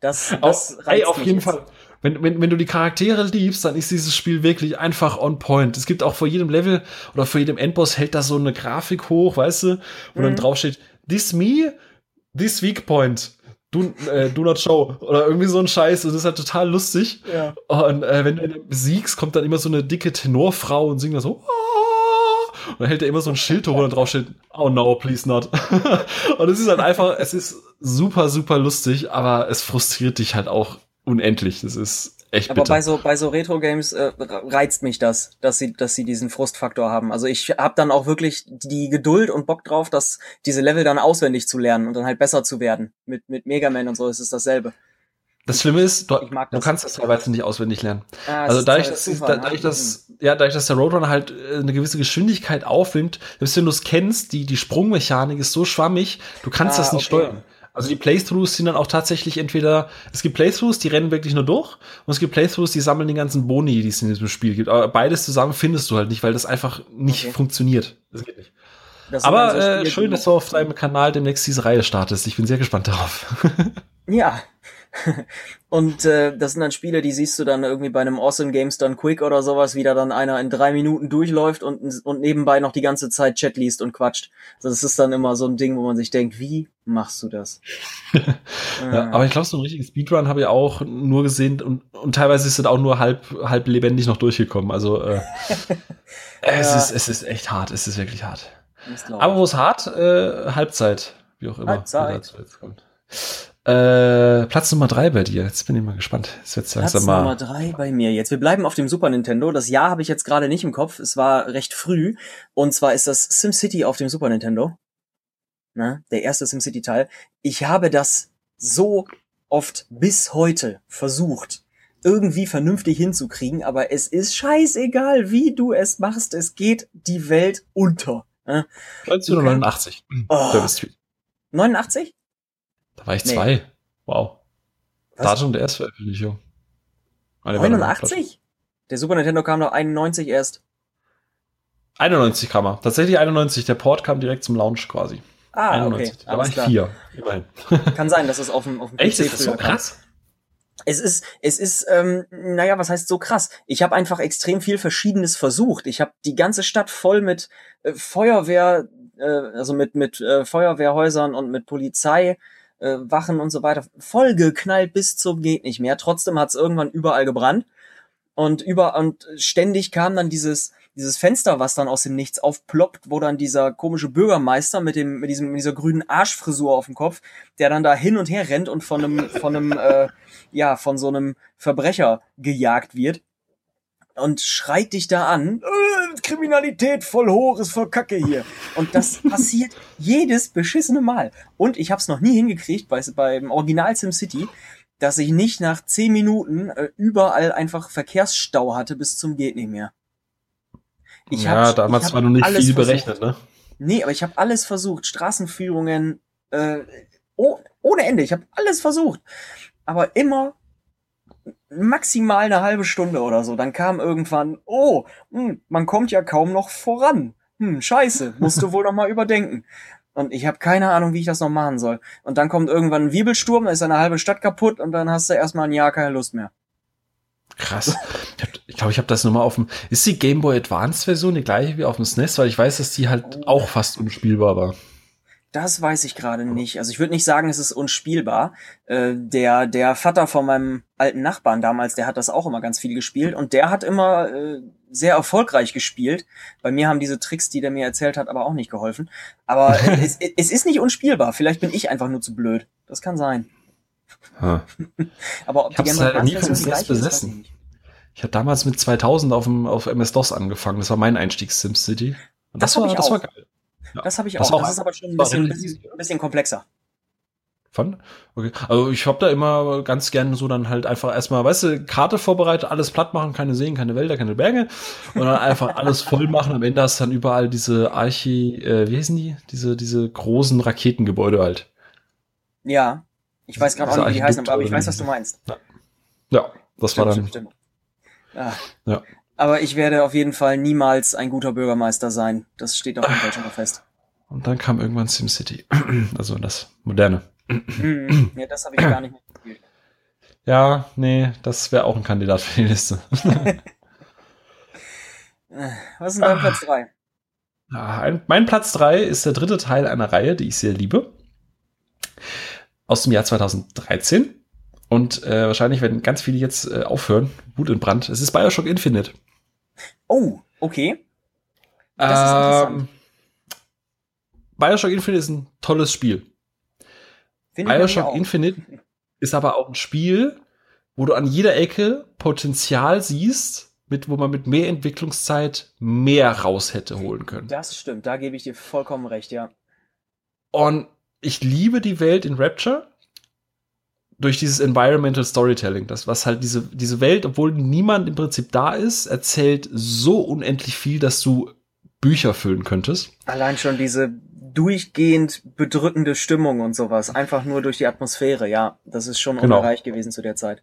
Speaker 2: Das,
Speaker 1: das Auch, ey, auf jeden jetzt. Fall. Wenn, wenn, wenn du die Charaktere liebst, dann ist dieses Spiel wirklich einfach on point. Es gibt auch vor jedem Level oder vor jedem Endboss hält da so eine Grafik hoch, weißt du, wo mhm. dann drauf steht, this me, this weak point. Do, äh, do not show oder irgendwie so ein Scheiß. Das ist halt total lustig. Ja. Und äh, wenn du ihn besiegst, kommt dann immer so eine dicke Tenorfrau und singt dann so. Und dann hält er immer so ein Schild hoch, dann drauf steht, oh no, please not. [LAUGHS] und es ist halt einfach, es ist super, super lustig, aber es frustriert dich halt auch unendlich. Das ist echt
Speaker 2: Aber bitter. bei so bei so Retro Games äh, reizt mich das, dass sie dass sie diesen Frustfaktor haben. Also ich habe dann auch wirklich die Geduld und Bock drauf, dass diese Level dann auswendig zu lernen und dann halt besser zu werden. Mit mit Mega Man und so ist es dasselbe.
Speaker 1: Das Schlimme ist, du, du kannst das teilweise nicht auswendig lernen. Ah, also dadurch, dass, Zufall, da, ne? dadurch, dass, ja, dadurch, dass der Roadrunner halt äh, eine gewisse Geschwindigkeit aufnimmt, selbst wenn du es kennst, die, die Sprungmechanik ist so schwammig, du kannst ah, das nicht okay. steuern. Also die Playthroughs sind dann auch tatsächlich entweder, es gibt Playthroughs, die rennen wirklich nur durch, und es gibt Playthroughs, die sammeln die ganzen Boni, die es in diesem Spiel gibt. Aber beides zusammen findest du halt nicht, weil das einfach nicht okay. funktioniert. Das geht nicht. Das Aber so äh, schön, dass du auf deinem Kanal demnächst diese Reihe startest. Ich bin sehr gespannt darauf. [LAUGHS]
Speaker 2: ja, und äh, das sind dann Spiele, die siehst du dann irgendwie bei einem Awesome Games Done Quick oder sowas, wie da dann einer in drei Minuten durchläuft und, und nebenbei noch die ganze Zeit Chat liest und quatscht. Das ist dann immer so ein Ding, wo man sich denkt, wie machst du das? [LAUGHS]
Speaker 1: ja, aber ich glaube, so ein richtiges Speedrun habe ich auch nur gesehen und, und teilweise ist es auch nur halb, halb lebendig noch durchgekommen. Also äh, [LAUGHS] es, ja. ist, es ist echt hart, es ist wirklich hart. Aber wo es hart, äh, Halbzeit, wie auch immer. Halbzeit. Äh, Platz Nummer drei bei dir. Jetzt bin ich mal gespannt. Jetzt wird's
Speaker 2: Platz mal Nummer drei bei mir. Jetzt, wir bleiben auf dem Super Nintendo. Das Jahr habe ich jetzt gerade nicht im Kopf. Es war recht früh. Und zwar ist das SimCity auf dem Super Nintendo. Na, der erste SimCity-Teil. Ich habe das so oft bis heute versucht, irgendwie vernünftig hinzukriegen, aber es ist scheißegal, wie du es machst. Es geht die Welt unter.
Speaker 1: 1989. Oh.
Speaker 2: 89?
Speaker 1: Da war ich nee. zwei. Wow. Was? Datum der Erstveröffentlichung.
Speaker 2: 89? Der Super Nintendo kam noch 91 erst.
Speaker 1: 91 kam er. Tatsächlich 91. Der Port kam direkt zum Launch quasi.
Speaker 2: Ah, 91. okay.
Speaker 1: Da war ich klar. vier. Immerhin. [LAUGHS]
Speaker 2: Kann sein, dass es auf dem, auf dem
Speaker 1: PC Echt? Ist das so krass?
Speaker 2: Es ist, es ist, ähm, naja, was heißt so krass? Ich habe einfach extrem viel Verschiedenes versucht. Ich habe die ganze Stadt voll mit äh, Feuerwehr, äh, also mit mit äh, Feuerwehrhäusern und mit Polizei äh, Wachen und so weiter vollgeknallt bis zum geht nicht mehr. Trotzdem hat es irgendwann überall gebrannt und über und ständig kam dann dieses dieses Fenster, was dann aus dem Nichts aufploppt, wo dann dieser komische Bürgermeister mit dem mit diesem mit dieser grünen Arschfrisur auf dem Kopf, der dann da hin und her rennt und von einem von einem äh, ja von so einem Verbrecher gejagt wird und schreit dich da an, äh, Kriminalität voll hoch, ist voll Kacke hier. Und das [LAUGHS] passiert jedes beschissene Mal. Und ich habe es noch nie hingekriegt bei, beim Original SimCity, dass ich nicht nach zehn Minuten äh, überall einfach Verkehrsstau hatte bis zum geht nicht mehr.
Speaker 1: Ich ja, hab, damals hab war noch nicht viel berechnet, ne?
Speaker 2: Nee, aber ich habe alles versucht. Straßenführungen, äh, oh, ohne Ende. Ich habe alles versucht. Aber immer maximal eine halbe Stunde oder so. Dann kam irgendwann, oh, mh, hm, man kommt ja kaum noch voran. Hm, scheiße, musst du wohl noch mal überdenken. Und ich habe keine Ahnung, wie ich das noch machen soll. Und dann kommt irgendwann ein Wirbelsturm, dann ist eine halbe Stadt kaputt und dann hast du erstmal ein Jahr keine Lust mehr.
Speaker 1: Krass. Ich glaube, ich habe das nochmal auf dem. Ist die Game Boy Advance Version die gleiche wie auf dem SNES? Weil ich weiß, dass die halt oh. auch fast unspielbar war.
Speaker 2: Das weiß ich gerade nicht. Also ich würde nicht sagen, es ist unspielbar. Äh, der, der Vater von meinem alten Nachbarn damals, der hat das auch immer ganz viel gespielt und der hat immer äh, sehr erfolgreich gespielt. Bei mir haben diese Tricks, die der mir erzählt hat, aber auch nicht geholfen. Aber [LAUGHS] es, es ist nicht unspielbar. Vielleicht bin ich einfach nur zu blöd. Das kann sein.
Speaker 1: Ha. [LAUGHS] aber ob ich die Game Boy nie SNES besessen. Ich habe damals mit 2000 auf, dem, auf MS-DOS angefangen. Das war mein Einstieg SimCity.
Speaker 2: Und das, das war, das war geil. Ja. Das habe ich auch. Das, auch. das ist aber schon ein bisschen, bisschen, bisschen komplexer.
Speaker 1: Fand? Okay. Also ich habe da immer ganz gern so dann halt einfach erstmal, weißt du, Karte vorbereitet, alles platt machen, keine Seen, keine Wälder, keine Berge und dann einfach [LAUGHS] alles voll machen. Am Ende hast du dann überall diese Archi, äh, wie heißen die? Diese, diese großen Raketengebäude halt.
Speaker 2: Ja. Ich weiß gerade auch nicht, wie die heißen, aber ich weiß, was du meinst.
Speaker 1: Ja. ja. Das stimmt, war dann. Stimmt,
Speaker 2: stimmt. Ah. Ja. Aber ich werde auf jeden Fall niemals ein guter Bürgermeister sein. Das steht auf jeden Fall schon mal fest.
Speaker 1: Und dann kam irgendwann SimCity. [CLEARS THROAT] also das moderne.
Speaker 2: Ja, das habe ich gar nicht mehr gespielt.
Speaker 1: Ja, nee, das wäre auch ein Kandidat für die Liste. [LAUGHS]
Speaker 2: Was ist denn dein Platz 3?
Speaker 1: Ja, mein Platz 3 ist der dritte Teil einer Reihe, die ich sehr liebe. Aus dem Jahr 2013. Und äh, wahrscheinlich werden ganz viele jetzt äh, aufhören. Wut und Brand. Es ist Bioshock Infinite.
Speaker 2: Oh, okay.
Speaker 1: Das ist interessant. Ähm, Bioshock Infinite ist ein tolles Spiel. Bioshock Infinite ist aber auch ein Spiel, wo du an jeder Ecke Potenzial siehst, mit, wo man mit mehr Entwicklungszeit mehr raus hätte holen können.
Speaker 2: Das stimmt, da gebe ich dir vollkommen recht, ja.
Speaker 1: Und ich liebe die Welt in Rapture durch dieses Environmental Storytelling, das was halt diese diese Welt, obwohl niemand im Prinzip da ist, erzählt so unendlich viel, dass du Bücher füllen könntest.
Speaker 2: Allein schon diese durchgehend bedrückende Stimmung und sowas, einfach nur durch die Atmosphäre, ja, das ist schon genau. unerreicht gewesen zu der Zeit.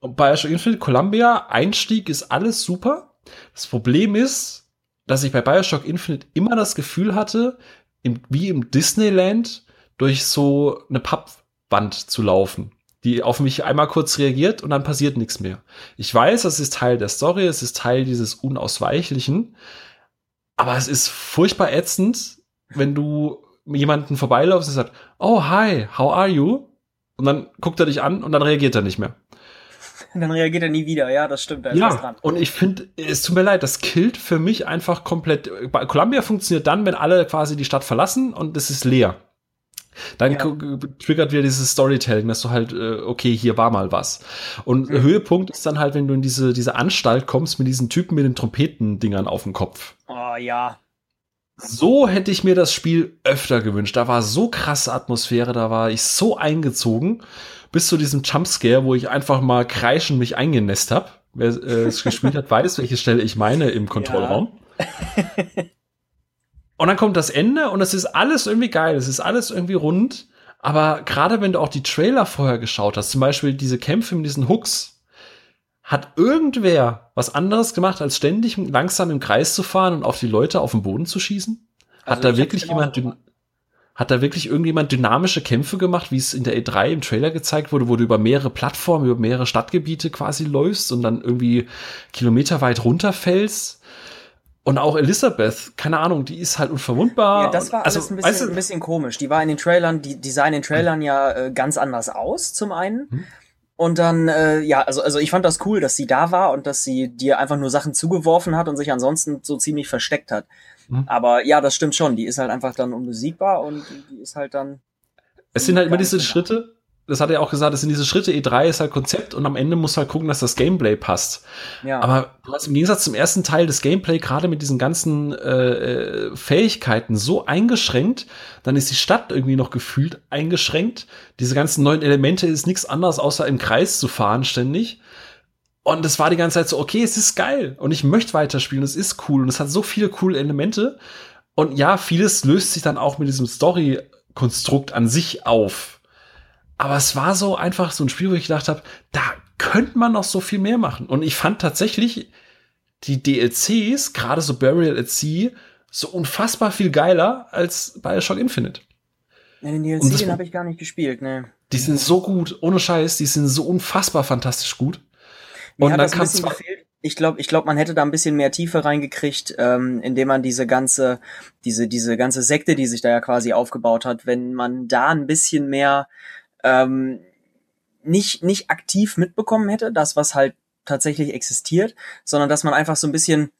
Speaker 1: Und bei Bioshock Infinite Columbia Einstieg ist alles super. Das Problem ist, dass ich bei Bioshock Infinite immer das Gefühl hatte, im, wie im Disneyland durch so eine Pappwand zu laufen die auf mich einmal kurz reagiert und dann passiert nichts mehr. Ich weiß, das ist Teil der Story, es ist Teil dieses Unausweichlichen, aber es ist furchtbar ätzend, wenn du jemanden vorbeilaufst und sagst, oh hi, how are you? Und dann guckt er dich an und dann reagiert er nicht mehr. [LAUGHS]
Speaker 2: Dann reagiert er nie wieder, ja, das stimmt. Da
Speaker 1: ja, und ich finde, es tut mir leid, das killt für mich einfach komplett. Columbia funktioniert dann, wenn alle quasi die Stadt verlassen und es ist leer. Dann ja. triggert wieder dieses Storytelling, dass du halt, äh, okay, hier war mal was. Und mhm. Höhepunkt ist dann halt, wenn du in diese, diese Anstalt kommst mit diesen Typen mit den Trompetendingern auf dem Kopf.
Speaker 2: Oh ja.
Speaker 1: So hätte ich mir das Spiel öfter gewünscht. Da war so krasse Atmosphäre, da war ich so eingezogen, bis zu diesem Jumpscare, wo ich einfach mal kreischend mich eingenässt habe. Wer äh, es gespielt hat, [LAUGHS] weiß, welche Stelle ich meine im Kontrollraum. Ja. [LAUGHS] Und dann kommt das Ende und es ist alles irgendwie geil, es ist alles irgendwie rund. Aber gerade wenn du auch die Trailer vorher geschaut hast, zum Beispiel diese Kämpfe mit diesen Hooks, hat irgendwer was anderes gemacht, als ständig langsam im Kreis zu fahren und auf die Leute auf den Boden zu schießen? Hat also da wirklich genau jemand, hat da wirklich irgendjemand dynamische Kämpfe gemacht, wie es in der E3 im Trailer gezeigt wurde, wo du über mehrere Plattformen, über mehrere Stadtgebiete quasi läufst und dann irgendwie kilometerweit runterfällst? Und auch Elisabeth, keine Ahnung, die ist halt unverwundbar.
Speaker 2: Ja, das war also, alles ein bisschen, weißt du, ein bisschen komisch. Die war in den Trailern, die, die sah in den Trailern ja äh, ganz anders aus, zum einen. Hm. Und dann, äh, ja, also, also ich fand das cool, dass sie da war und dass sie dir einfach nur Sachen zugeworfen hat und sich ansonsten so ziemlich versteckt hat. Hm. Aber ja, das stimmt schon. Die ist halt einfach dann unbesiegbar und die ist halt dann.
Speaker 1: Es sind halt immer diese Schritte, das hat er auch gesagt, das sind diese Schritte, E3 ist halt Konzept und am Ende muss halt gucken, dass das Gameplay passt. Ja. Aber du hast im Gegensatz zum ersten Teil das Gameplay gerade mit diesen ganzen äh, äh, Fähigkeiten so eingeschränkt, dann ist die Stadt irgendwie noch gefühlt eingeschränkt. Diese ganzen neuen Elemente ist nichts anderes, außer im Kreis zu fahren ständig. Und es war die ganze Zeit so, okay, es ist geil und ich möchte weiterspielen, es ist cool und es hat so viele coole Elemente. Und ja, vieles löst sich dann auch mit diesem Story-Konstrukt an sich auf aber es war so einfach so ein Spiel, wo ich gedacht habe, da könnte man noch so viel mehr machen. Und ich fand tatsächlich die DLCs, gerade so Burial at Sea, so unfassbar viel geiler als Bioshock Infinite.
Speaker 2: Ja, den DLC, den habe ich gar nicht gespielt, ne.
Speaker 1: Die sind so gut, ohne Scheiß, die sind so unfassbar fantastisch gut.
Speaker 2: Und dann kannst du ich glaube, ich glaube, man hätte da ein bisschen mehr Tiefe reingekriegt, ähm, indem man diese ganze, diese, diese ganze Sekte, die sich da ja quasi aufgebaut hat, wenn man da ein bisschen mehr ähm, nicht, nicht aktiv mitbekommen hätte, das, was halt tatsächlich existiert, sondern dass man einfach so ein bisschen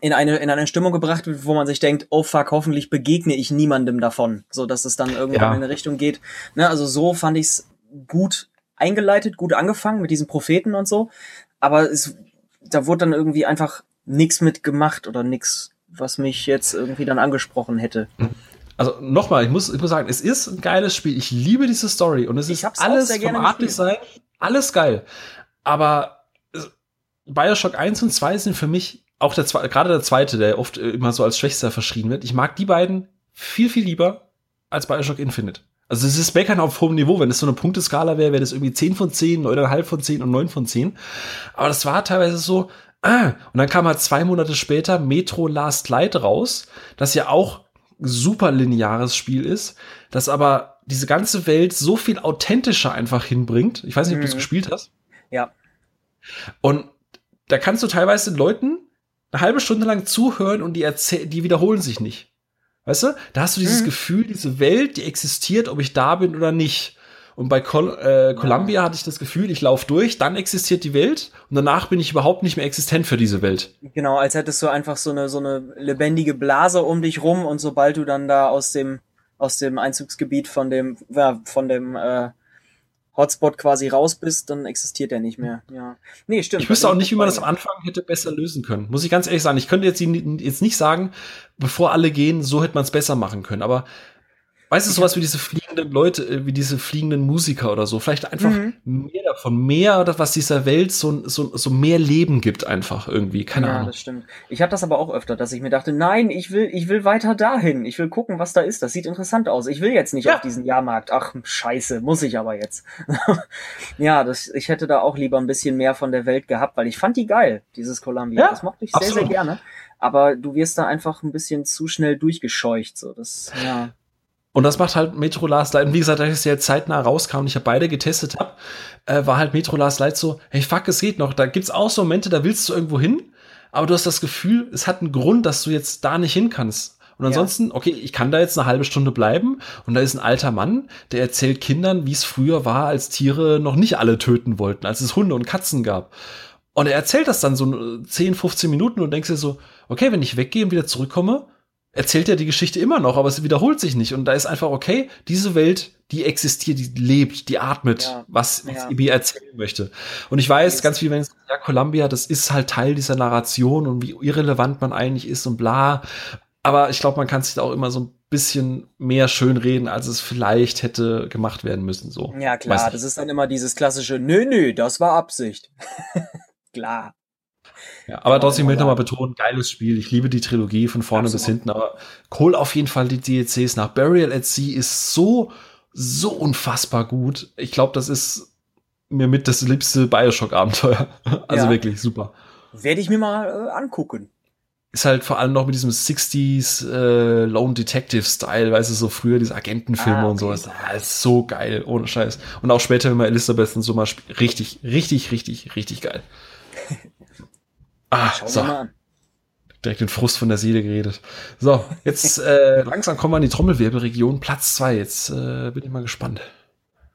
Speaker 2: in eine, in eine Stimmung gebracht wird, wo man sich denkt, oh fuck, hoffentlich begegne ich niemandem davon, so dass es dann irgendwann ja. in eine Richtung geht. Ne, also so fand ich es gut eingeleitet, gut angefangen mit diesen Propheten und so, aber es, da wurde dann irgendwie einfach nichts mitgemacht oder nichts, was mich jetzt irgendwie dann angesprochen hätte.
Speaker 1: Also nochmal, ich muss, ich muss sagen, es ist ein geiles Spiel. Ich liebe diese Story und es ist alles vom Art Design, alles geil. Aber Bioshock 1 und 2 sind für mich auch der gerade der zweite, der oft immer so als schwächster verschrien wird. Ich mag die beiden viel, viel lieber als Bioshock Infinite. Also es ist Meckern auf hohem Niveau. Wenn es so eine Punkteskala wäre, wäre das irgendwie 10 von 10, 9,5 von 10 und 9 von 10. Aber das war teilweise so, ah, und dann kam halt zwei Monate später Metro Last Light raus, das ja auch super lineares Spiel ist, das aber diese ganze Welt so viel authentischer einfach hinbringt. Ich weiß nicht, ob du es mhm. gespielt hast.
Speaker 2: Ja.
Speaker 1: Und da kannst du teilweise Leuten eine halbe Stunde lang zuhören und die erzählen, die wiederholen sich nicht. Weißt du? Da hast du dieses mhm. Gefühl, diese Welt, die existiert, ob ich da bin oder nicht. Und bei Col äh, Columbia hatte ich das Gefühl, ich laufe durch, dann existiert die Welt und danach bin ich überhaupt nicht mehr existent für diese Welt.
Speaker 2: Genau, als hättest du einfach so eine so eine lebendige Blase um dich rum und sobald du dann da aus dem aus dem Einzugsgebiet von dem ja, von dem äh, Hotspot quasi raus bist, dann existiert er nicht mehr. Ja.
Speaker 1: Nee, stimmt. Ich wüsste auch nicht, wie man das am Anfang hätte besser lösen können. Muss ich ganz ehrlich sagen. Ich könnte jetzt, jetzt nicht sagen, bevor alle gehen, so hätte man es besser machen können. Aber Weißt du, sowas wie diese fliegenden Leute, äh, wie diese fliegenden Musiker oder so. Vielleicht einfach mhm. mehr davon, mehr, was dieser Welt so, so, so mehr Leben gibt einfach irgendwie. Keine ja, Ahnung. Ja,
Speaker 2: das stimmt. Ich habe das aber auch öfter, dass ich mir dachte, nein, ich will, ich will weiter dahin. Ich will gucken, was da ist. Das sieht interessant aus. Ich will jetzt nicht ja. auf diesen Jahrmarkt. Ach, scheiße, muss ich aber jetzt. [LAUGHS] ja, das, ich hätte da auch lieber ein bisschen mehr von der Welt gehabt, weil ich fand die geil, dieses Columbia. Ja, das mochte ich absolut. sehr, sehr gerne. Aber du wirst da einfach ein bisschen zu schnell durchgescheucht. So, das, ja.
Speaker 1: Und das macht halt Metro Last Light. Und wie gesagt, da es ja zeitnah rauskam und ich habe beide getestet habe, äh, war halt Metro Last Light so, hey fuck, es geht noch. Da gibt's auch so Momente, da willst du irgendwo hin, aber du hast das Gefühl, es hat einen Grund, dass du jetzt da nicht hin kannst. Und ansonsten, ja. okay, ich kann da jetzt eine halbe Stunde bleiben und da ist ein alter Mann, der erzählt Kindern, wie es früher war, als Tiere noch nicht alle töten wollten, als es Hunde und Katzen gab. Und er erzählt das dann so 10, 15 Minuten und denkst dir so, okay, wenn ich weggehe und wieder zurückkomme, erzählt er die Geschichte immer noch, aber es wiederholt sich nicht. Und da ist einfach, okay, diese Welt, die existiert, die lebt, die atmet, ja, was, ja. EB erzählen möchte. Und ich weiß ganz viel, wenn es ja, Columbia, das ist halt Teil dieser Narration und wie irrelevant man eigentlich ist und bla. Aber ich glaube, man kann sich da auch immer so ein bisschen mehr schönreden, als es vielleicht hätte gemacht werden müssen. So.
Speaker 2: Ja, klar, das ist dann immer dieses klassische, nö, nö, das war Absicht. [LAUGHS] klar.
Speaker 1: Ja, aber trotzdem möchte ich nochmal betonen, geiles Spiel. Ich liebe die Trilogie von vorne Absolut. bis hinten, aber hol auf jeden Fall die DLCs nach. Burial at Sea ist so, so unfassbar gut. Ich glaube, das ist mir mit das liebste Bioshock-Abenteuer. [LAUGHS] Also ja. wirklich super.
Speaker 2: Werde ich mir mal äh, angucken.
Speaker 1: Ist halt vor allem noch mit diesem 60s äh, Lone Detective-Style, weißt du, so früher diese Agentenfilme ah, okay. und sowas. Das ist so geil, ohne Scheiß. Und auch später, wenn man Elizabeth und so mal spielt, richtig, richtig, richtig, richtig geil. [LAUGHS] Ah, Schauen so. wir mal an. Direkt den Frust von der Seele geredet. So, jetzt [LAUGHS] äh, langsam kommen wir in die Trommelwirbelregion. Platz zwei. Jetzt äh, bin ich mal gespannt.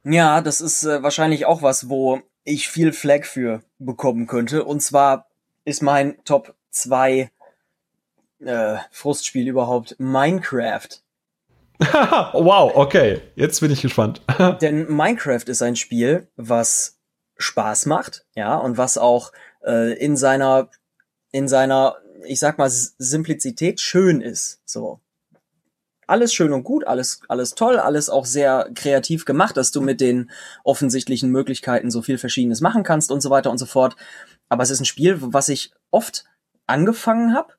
Speaker 2: Ja, das ist äh, wahrscheinlich auch was, wo ich viel Flag für bekommen könnte. Und zwar ist mein Top 2 äh, Frustspiel überhaupt Minecraft. [LAUGHS]
Speaker 1: wow, okay. Jetzt bin ich gespannt. [LAUGHS]
Speaker 2: Denn Minecraft ist ein Spiel, was Spaß macht, ja, und was auch äh, in seiner in seiner, ich sag mal, Simplizität schön ist. So. Alles schön und gut, alles, alles toll, alles auch sehr kreativ gemacht, dass du mit den offensichtlichen Möglichkeiten so viel Verschiedenes machen kannst und so weiter und so fort. Aber es ist ein Spiel, was ich oft angefangen habe,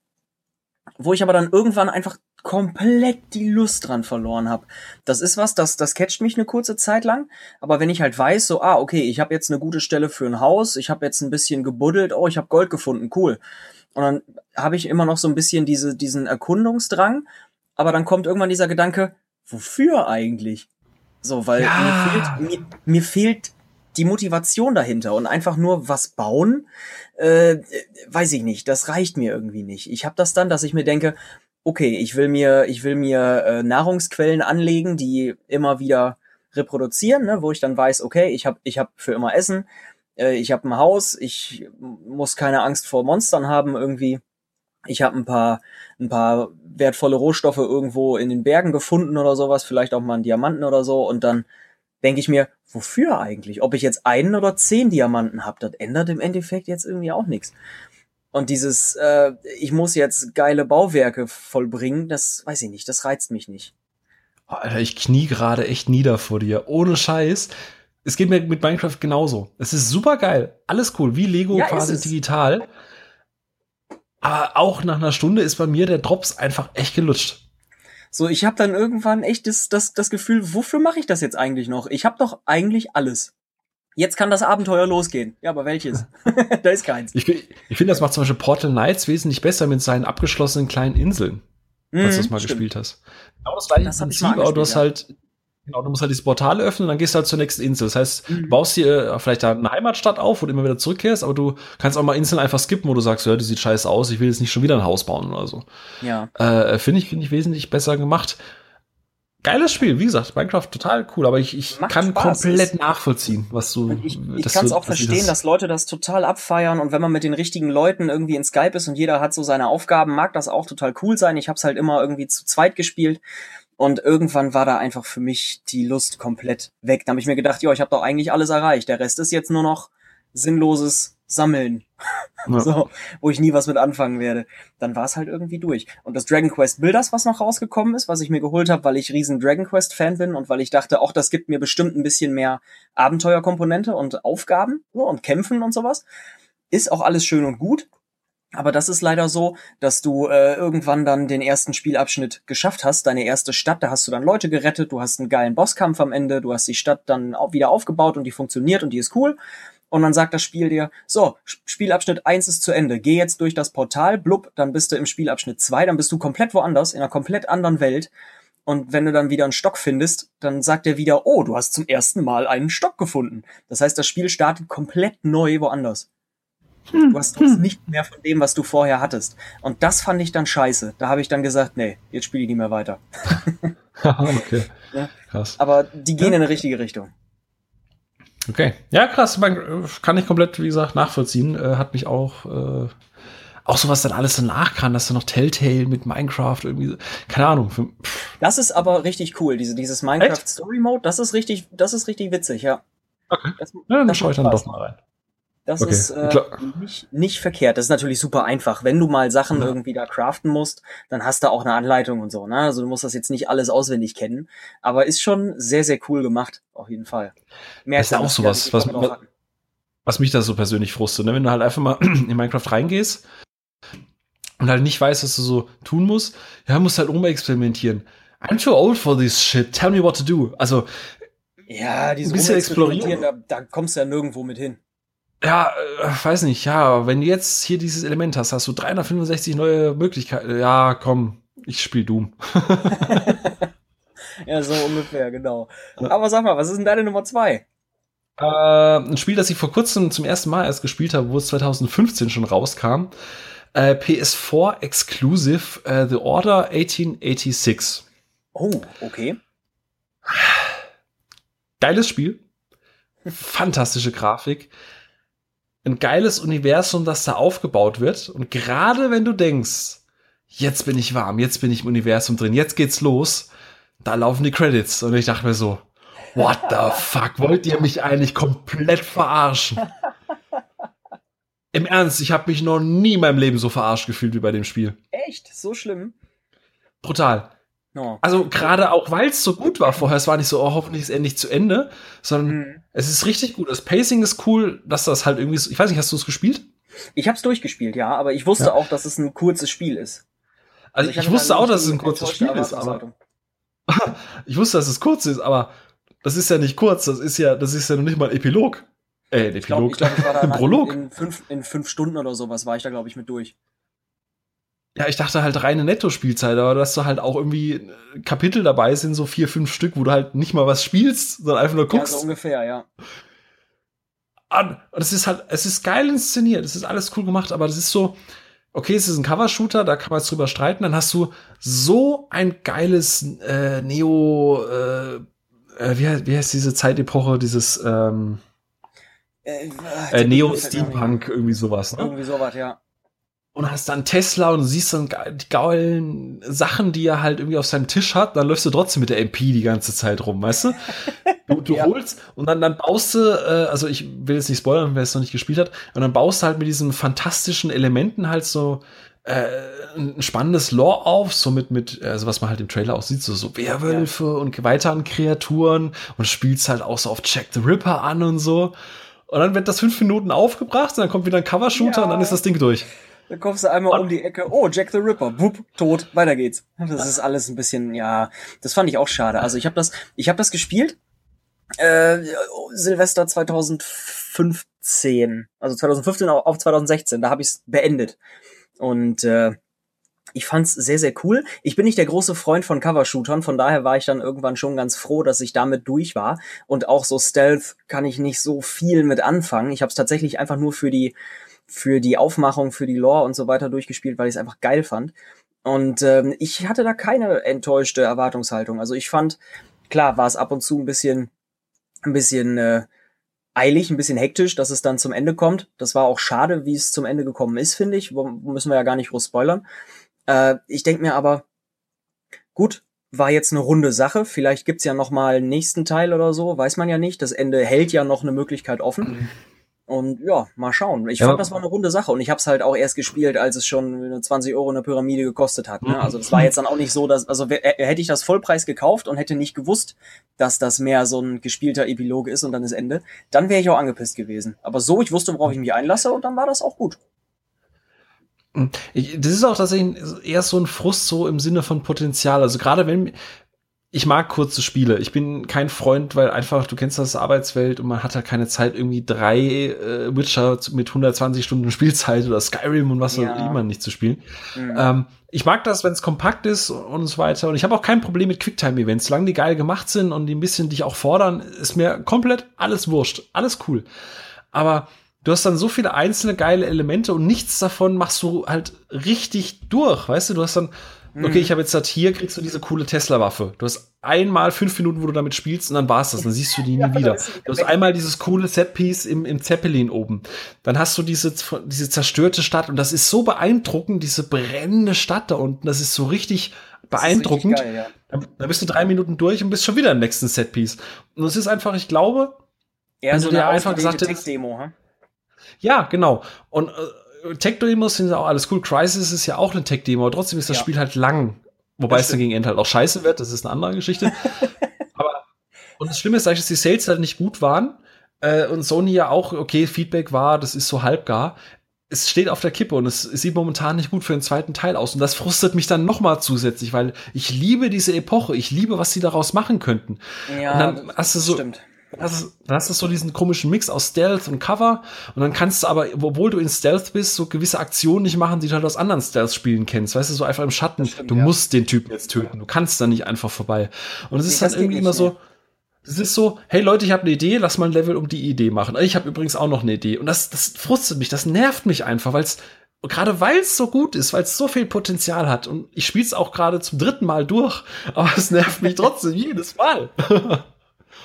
Speaker 2: wo ich aber dann irgendwann einfach komplett die Lust dran verloren habe. Das ist was, das, das catcht mich eine kurze Zeit lang, aber wenn ich halt weiß, so, ah, okay, ich habe jetzt eine gute Stelle für ein Haus, ich habe jetzt ein bisschen gebuddelt, oh, ich habe Gold gefunden, cool. Und dann habe ich immer noch so ein bisschen diese, diesen Erkundungsdrang, aber dann kommt irgendwann dieser Gedanke, wofür eigentlich? So, weil ja. mir, fehlt, mir, mir fehlt die Motivation dahinter und einfach nur was bauen, äh, weiß ich nicht, das reicht mir irgendwie nicht. Ich habe das dann, dass ich mir denke, okay, ich will mir, ich will mir äh, Nahrungsquellen anlegen, die immer wieder reproduzieren, ne, wo ich dann weiß, okay, ich habe ich hab für immer Essen, äh, ich habe ein Haus, ich muss keine Angst vor Monstern haben irgendwie. Ich habe ein paar ein paar wertvolle Rohstoffe irgendwo in den Bergen gefunden oder sowas, vielleicht auch mal einen Diamanten oder so und dann denke ich mir, wofür eigentlich? Ob ich jetzt einen oder zehn Diamanten habe, das ändert im Endeffekt jetzt irgendwie auch nichts. Und dieses, äh, ich muss jetzt geile Bauwerke vollbringen, das weiß ich nicht, das reizt mich nicht.
Speaker 1: Alter, ich knie gerade echt nieder vor dir. Ohne Scheiß. Es geht mir mit Minecraft genauso. Es ist super geil. Alles cool. Wie Lego ja, quasi digital. Aber auch nach einer Stunde ist bei mir der Drops einfach echt gelutscht.
Speaker 2: So, ich habe dann irgendwann echt das, das, das Gefühl, wofür mache ich das jetzt eigentlich noch? Ich habe doch eigentlich alles. Jetzt kann das Abenteuer losgehen. Ja, aber welches? [LAUGHS] da ist keins.
Speaker 1: Ich, ich finde, das macht zum Beispiel Portal Knights wesentlich besser mit seinen abgeschlossenen kleinen Inseln. Mhm, falls du das mal stimmt. gespielt hast. Genau das gleiche das Prinzip, aber du hast ja. halt Genau, du musst halt dieses Portal öffnen und dann gehst du halt zur nächsten Insel. Das heißt, mhm. du baust hier äh, vielleicht eine Heimatstadt auf, wo du immer wieder zurückkehrst, aber du kannst auch mal Inseln einfach skippen, wo du sagst, ja, die sieht scheiße aus, ich will jetzt nicht schon wieder ein Haus bauen oder so.
Speaker 2: Ja.
Speaker 1: Äh, Finde ich, finde ich wesentlich besser gemacht. Geiles Spiel, wie gesagt, Minecraft total cool, aber ich, ich kann Spaß. komplett nachvollziehen, was du.
Speaker 2: Ich, ich kann es auch verstehen, das dass Leute das total abfeiern und wenn man mit den richtigen Leuten irgendwie in Skype ist und jeder hat so seine Aufgaben, mag das auch total cool sein. Ich habe es halt immer irgendwie zu zweit gespielt und irgendwann war da einfach für mich die Lust komplett weg. Da habe ich mir gedacht, ja, ich habe doch eigentlich alles erreicht. Der Rest ist jetzt nur noch sinnloses Sammeln. Ja. [LAUGHS] so, wo ich nie was mit anfangen werde. Dann war es halt irgendwie durch. Und das Dragon Quest Builders, was noch rausgekommen ist, was ich mir geholt habe, weil ich riesen Dragon Quest Fan bin und weil ich dachte, auch das gibt mir bestimmt ein bisschen mehr Abenteuerkomponente und Aufgaben so, und Kämpfen und sowas. Ist auch alles schön und gut. Aber das ist leider so, dass du äh, irgendwann dann den ersten Spielabschnitt geschafft hast, deine erste Stadt, da hast du dann Leute gerettet, du hast einen geilen Bosskampf am Ende, du hast die Stadt dann auch wieder aufgebaut und die funktioniert und die ist cool. Und dann sagt das Spiel dir, so, Spielabschnitt eins ist zu Ende, geh jetzt durch das Portal, blub, dann bist du im Spielabschnitt zwei, dann bist du komplett woanders, in einer komplett anderen Welt. Und wenn du dann wieder einen Stock findest, dann sagt er wieder, oh, du hast zum ersten Mal einen Stock gefunden. Das heißt, das Spiel startet komplett neu woanders. Du hast, du nicht mehr von dem, was du vorher hattest. Und das fand ich dann scheiße. Da habe ich dann gesagt, nee, jetzt spiele ich nicht mehr weiter. [LAUGHS]
Speaker 1: okay. Ja?
Speaker 2: Krass. Aber die gehen ja. in eine richtige Richtung.
Speaker 1: Okay. Ja, krass. Man, kann ich komplett, wie gesagt, nachvollziehen. Äh, hat mich auch, äh, auch so was dann alles danach kann, dass du noch Telltale mit Minecraft irgendwie, keine Ahnung. Für,
Speaker 2: das ist aber richtig cool, diese, dieses Minecraft Echt? Story Mode. Das ist richtig, das ist richtig witzig, ja.
Speaker 1: Okay. Das, ja, dann schaue ich dann doch mal rein.
Speaker 2: Das okay. ist äh, nicht, nicht verkehrt. Das ist natürlich super einfach. Wenn du mal Sachen ja. irgendwie da craften musst, dann hast du auch eine Anleitung und so. Ne? Also du musst das jetzt nicht alles auswendig kennen. Aber ist schon sehr, sehr cool gemacht, auf jeden Fall.
Speaker 1: Mehr das ist auch sowas, was, was, was mich da so persönlich frustet. Ne? Wenn du halt einfach mal [CLEARS THROAT] in Minecraft reingehst und halt nicht weißt, was du so tun musst, ja, musst halt experimentieren. I'm too old for this shit. Tell me what to do. Also,
Speaker 2: ja, diese Experimentieren, da, da kommst du ja nirgendwo mit hin
Speaker 1: ja, äh, weiß nicht, ja, wenn du jetzt hier dieses Element hast, hast du 365 neue Möglichkeiten. Ja, komm, ich spiel Doom. [LAUGHS]
Speaker 2: ja, so ungefähr, genau. Aber sag mal, was ist denn deine Nummer zwei?
Speaker 1: Äh, ein Spiel, das ich vor kurzem zum ersten Mal erst gespielt habe, wo es 2015 schon rauskam. Äh, PS4 Exclusive äh, The Order 1886.
Speaker 2: Oh, okay.
Speaker 1: Geiles Spiel. Fantastische Grafik ein geiles Universum, das da aufgebaut wird. Und gerade wenn du denkst, jetzt bin ich warm, jetzt bin ich im Universum drin, jetzt geht's los, da laufen die Credits. Und ich dachte mir so, what the fuck, wollt ihr mich eigentlich komplett verarschen? Im Ernst, ich habe mich noch nie in meinem Leben so verarscht gefühlt wie bei dem Spiel.
Speaker 2: Echt? So schlimm?
Speaker 1: Brutal. No. Also gerade auch, weil es so gut war vorher, es war nicht so, oh, hoffentlich ist endlich zu Ende, sondern mhm. es ist richtig gut. Das Pacing ist cool, dass das halt irgendwie, so, ich weiß nicht, hast du es gespielt?
Speaker 2: Ich habe es durchgespielt, ja, aber ich wusste ja. auch, dass es ein kurzes Spiel ist.
Speaker 1: Also, also ich, ich wusste auch, dass es ein kurzes Spiel ist, aber [LAUGHS] ich wusste, dass es kurz ist, aber das ist ja nicht kurz, das ist ja, das ist ja noch nicht mal ein Epilog.
Speaker 2: Äh, ein Epilog. Ich glaube, glaub, ich war da [LAUGHS] Prolog. In, in, fünf, in fünf Stunden oder sowas war ich da, glaube ich, mit durch.
Speaker 1: Ja, ich dachte halt reine Netto-Spielzeit, aber dass du halt auch irgendwie äh, Kapitel dabei sind, so vier, fünf Stück, wo du halt nicht mal was spielst, sondern einfach nur guckst. Ja,
Speaker 2: so ungefähr, ja.
Speaker 1: Und es ist halt, es ist geil inszeniert, es ist alles cool gemacht, aber das ist so, okay, es ist ein Cover-Shooter, da kann man jetzt drüber streiten, dann hast du so ein geiles äh, Neo, äh, äh wie, wie heißt diese Zeitepoche, dieses ähm, äh, äh Neo-Steampunk, irgendwie sowas.
Speaker 2: Ne? Irgendwie sowas, ja
Speaker 1: und hast dann Tesla und siehst dann die geilen Sachen, die er halt irgendwie auf seinem Tisch hat, dann läufst du trotzdem mit der MP die ganze Zeit rum, weißt du? Du, du [LAUGHS] ja. holst und dann, dann baust du, äh, also ich will jetzt nicht spoilern, wer es noch nicht gespielt hat, und dann baust du halt mit diesen fantastischen Elementen halt so äh, ein spannendes Lore auf, so mit, mit, also was man halt im Trailer auch sieht, so, so Werwölfe ja. und weiteren Kreaturen und spielst halt auch so auf Jack the Ripper an und so. Und dann wird das fünf Minuten aufgebracht und dann kommt wieder ein Covershooter ja. und dann ist das Ding durch.
Speaker 2: Dann kommst du einmal um die Ecke, oh, Jack the Ripper, wupp, tot, weiter geht's. Das ist alles ein bisschen, ja, das fand ich auch schade. Also ich habe das, ich habe das gespielt, äh, Silvester 2015, also 2015 auf 2016, da habe ich es beendet. Und äh, ich fand's sehr, sehr cool. Ich bin nicht der große Freund von Covershootern, von daher war ich dann irgendwann schon ganz froh, dass ich damit durch war. Und auch so Stealth kann ich nicht so viel mit anfangen. Ich habe es tatsächlich einfach nur für die für die Aufmachung, für die Lore und so weiter durchgespielt, weil ich es einfach geil fand. Und ähm, ich hatte da keine enttäuschte Erwartungshaltung. Also ich fand, klar, war es ab und zu ein bisschen, ein bisschen äh, eilig, ein bisschen hektisch, dass es dann zum Ende kommt. Das war auch schade, wie es zum Ende gekommen ist, finde ich. Müssen wir ja gar nicht groß spoilern. Äh, ich denke mir aber, gut, war jetzt eine runde Sache. Vielleicht gibt's ja noch mal einen nächsten Teil oder so, weiß man ja nicht. Das Ende hält ja noch eine Möglichkeit offen. Und ja, mal schauen. Ich ja. fand, das war eine runde Sache. Und ich habe es halt auch erst gespielt, als es schon 20 Euro eine Pyramide gekostet hat. Ne? Also das war jetzt dann auch nicht so, dass, also hätte ich das Vollpreis gekauft und hätte nicht gewusst, dass das mehr so ein gespielter Epilog ist und dann ist Ende, dann wäre ich auch angepisst gewesen. Aber so, ich wusste, worauf ich mich einlasse und dann war das auch gut.
Speaker 1: Ich, das ist auch tatsächlich eher so ein Frust so im Sinne von Potenzial. Also gerade wenn ich mag kurze Spiele. Ich bin kein Freund, weil einfach du kennst das Arbeitswelt und man hat halt keine Zeit irgendwie drei äh, Witcher mit 120 Stunden [LAUGHS] Spielzeit oder Skyrim und was ja. auch immer nicht zu spielen. Mhm. Ähm, ich mag das, wenn es kompakt ist und so weiter. Und ich habe auch kein Problem mit Quicktime-Events. Solange die geil gemacht sind und die ein bisschen dich auch fordern, ist mir komplett alles wurscht. Alles cool. Aber du hast dann so viele einzelne geile Elemente und nichts davon machst du halt richtig durch, weißt du? Du hast dann, okay, mhm. ich habe jetzt halt hier, kriegst du diese coole Tesla-Waffe. Du hast einmal fünf Minuten, wo du damit spielst und dann war's das, dann siehst du die nie ja, wieder. Du hast einmal dieses coole Setpiece im, im Zeppelin oben. Dann hast du diese, diese zerstörte Stadt und das ist so beeindruckend, diese brennende Stadt da unten, das ist so richtig beeindruckend. Richtig geil, ja. Da bist du drei Minuten durch und bist schon wieder im nächsten Setpiece. Und es ist einfach, ich glaube,
Speaker 2: Eher wenn so du dir einfach gesagt hättest?
Speaker 1: Ja, genau. Und äh, Tech-Demos sind auch alles cool. Crisis ist ja auch eine Tech-Demo, trotzdem ist das ja. Spiel halt lang. Wobei es dann gegen Ende halt auch scheiße wird, das ist eine andere Geschichte. [LAUGHS] Aber, und das Schlimme ist eigentlich, dass die Sales halt nicht gut waren. Äh, und Sony ja auch, okay, Feedback war, das ist so halbgar. Es steht auf der Kippe und es, es sieht momentan nicht gut für den zweiten Teil aus. Und das frustet mich dann noch mal zusätzlich, weil ich liebe diese Epoche. Ich liebe, was sie daraus machen könnten.
Speaker 2: Ja, und dann hast du so, stimmt
Speaker 1: das ist, das ist so diesen komischen Mix aus Stealth und Cover. Und dann kannst du aber, obwohl du in Stealth bist, so gewisse Aktionen nicht machen, die du halt aus anderen Stealth-Spielen kennst. Weißt du, so einfach im Schatten. Stimmt, du ja. musst den Typen jetzt töten. Du kannst da nicht einfach vorbei. Und es nee, ist dann irgendwie immer so, es ist so, hey Leute, ich habe eine Idee, lass mal ein Level um die Idee machen. Ich habe übrigens auch noch eine Idee. Und das, das frustet mich, das nervt mich einfach, weil es gerade weil es so gut ist, weil es so viel Potenzial hat. Und ich spiele es auch gerade zum dritten Mal durch, aber es nervt mich [LAUGHS] trotzdem jedes Mal. [LAUGHS]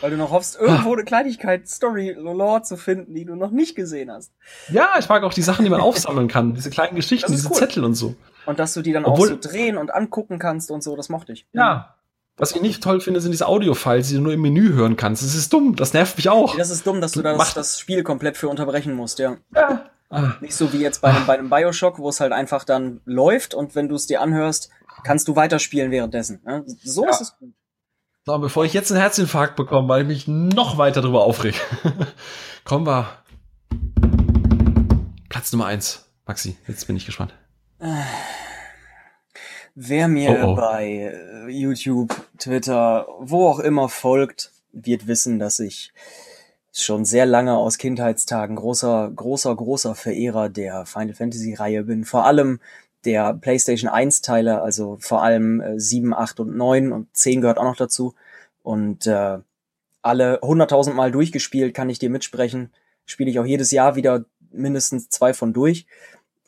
Speaker 2: Weil du noch hoffst, irgendwo eine Kleinigkeit, Story, Lore zu finden, die du noch nicht gesehen hast.
Speaker 1: Ja, ich mag auch die Sachen, die man aufsammeln kann. Diese kleinen Geschichten, diese cool. Zettel und so.
Speaker 2: Und dass du die dann Obwohl, auch so drehen und angucken kannst und so, das mochte ich.
Speaker 1: Ja. Was ich nicht toll finde, sind diese Audio-Files, die du nur im Menü hören kannst. Das ist dumm, das nervt mich auch.
Speaker 2: Das ist dumm, dass du das, das Spiel komplett für unterbrechen musst, ja. Ja. Ah. Nicht so wie jetzt bei einem, bei einem Bioshock, wo es halt einfach dann läuft und wenn du es dir anhörst, kannst du weiterspielen währenddessen. Ne? So ja. ist es gut.
Speaker 1: So, bevor ich jetzt einen Herzinfarkt bekomme, weil ich mich noch weiter darüber aufrege, [LAUGHS] kommen wir. Platz Nummer eins. Maxi, jetzt bin ich gespannt.
Speaker 2: Wer mir oh oh. bei äh, YouTube, Twitter, wo auch immer folgt, wird wissen, dass ich schon sehr lange aus Kindheitstagen großer, großer, großer Verehrer der Final Fantasy Reihe bin. Vor allem der PlayStation 1 Teile, also vor allem äh, 7, 8 und 9 und 10 gehört auch noch dazu. Und äh, alle 100.000 Mal durchgespielt, kann ich dir mitsprechen. Spiele ich auch jedes Jahr wieder mindestens zwei von durch.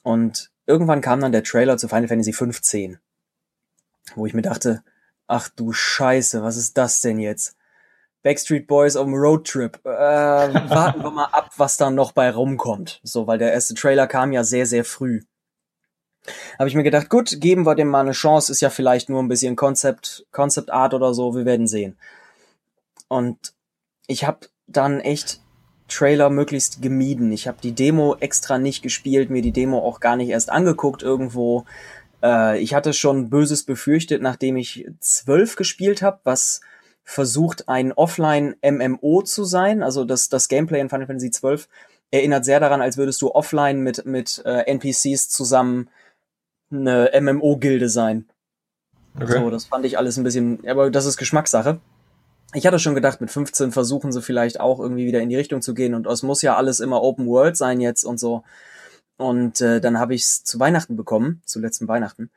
Speaker 2: Und irgendwann kam dann der Trailer zu Final Fantasy 15, wo ich mir dachte, ach du Scheiße, was ist das denn jetzt? Backstreet Boys auf dem Roadtrip. Äh, warten wir [LAUGHS] mal ab, was da noch bei rumkommt. So, weil der erste Trailer kam ja sehr, sehr früh. Habe ich mir gedacht, gut, geben wir dem mal eine Chance, ist ja vielleicht nur ein bisschen Concept, Concept Art oder so, wir werden sehen. Und ich habe dann echt Trailer möglichst gemieden. Ich habe die Demo extra nicht gespielt, mir die Demo auch gar nicht erst angeguckt irgendwo. Äh, ich hatte schon Böses befürchtet, nachdem ich zwölf gespielt habe, was versucht ein Offline-MMO zu sein. Also das, das Gameplay in Final Fantasy XII erinnert sehr daran, als würdest du offline mit, mit äh, NPCs zusammen eine MMO-Gilde sein. Okay. So, das fand ich alles ein bisschen, aber das ist Geschmackssache. Ich hatte schon gedacht, mit 15 versuchen sie vielleicht auch irgendwie wieder in die Richtung zu gehen und es muss ja alles immer Open World sein jetzt und so. Und äh, dann habe ich es zu Weihnachten bekommen, zu letzten Weihnachten,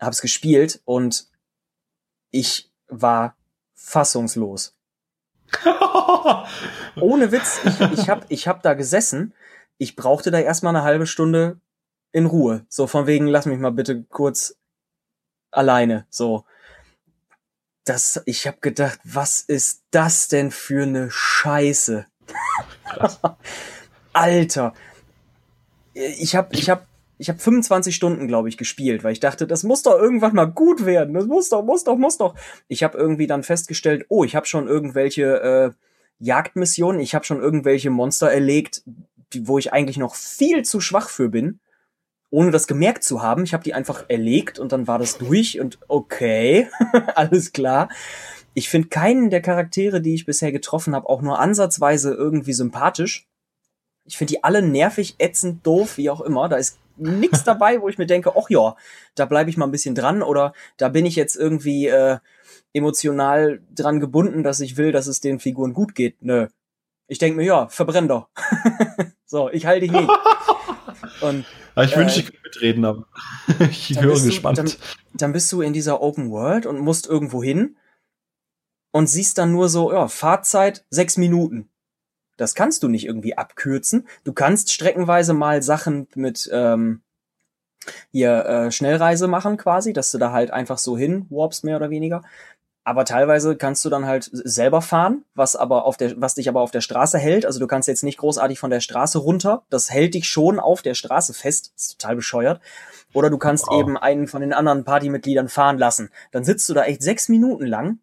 Speaker 2: habe es gespielt und ich war fassungslos. [LAUGHS] Ohne Witz, ich, ich habe ich hab da gesessen, ich brauchte da erstmal eine halbe Stunde in Ruhe. So von wegen, lass mich mal bitte kurz alleine. So. Das, ich habe gedacht, was ist das denn für eine Scheiße? [LAUGHS] Alter. Ich habe ich hab, ich hab 25 Stunden, glaube ich, gespielt, weil ich dachte, das muss doch irgendwann mal gut werden. Das muss doch, muss doch, muss doch. Ich habe irgendwie dann festgestellt, oh, ich habe schon irgendwelche äh, Jagdmissionen, ich habe schon irgendwelche Monster erlegt, die, wo ich eigentlich noch viel zu schwach für bin ohne das gemerkt zu haben. Ich habe die einfach erlegt und dann war das durch und okay, [LAUGHS] alles klar. Ich finde keinen der Charaktere, die ich bisher getroffen habe, auch nur ansatzweise irgendwie sympathisch. Ich finde die alle nervig, ätzend, doof, wie auch immer. Da ist nichts [LAUGHS] dabei, wo ich mir denke, ach ja, da bleibe ich mal ein bisschen dran oder da bin ich jetzt irgendwie äh, emotional dran gebunden, dass ich will, dass es den Figuren gut geht. Nö. Ich denke mir, ja, verbrenn doch. [LAUGHS] so, ich halte dich nicht.
Speaker 1: Und ich wünsche, ich könnte mitreden, aber [LAUGHS] ich höre gespannt.
Speaker 2: Du, dann, dann, bist du in dieser Open World und musst irgendwo hin und siehst dann nur so, ja, Fahrzeit sechs Minuten. Das kannst du nicht irgendwie abkürzen. Du kannst streckenweise mal Sachen mit ähm, hier äh, Schnellreise machen quasi, dass du da halt einfach so hin warpst, mehr oder weniger. Aber teilweise kannst du dann halt selber fahren, was aber auf der, was dich aber auf der Straße hält. Also du kannst jetzt nicht großartig von der Straße runter. Das hält dich schon auf der Straße fest. Das ist total bescheuert. Oder du kannst wow. eben einen von den anderen Partymitgliedern fahren lassen. Dann sitzt du da echt sechs Minuten lang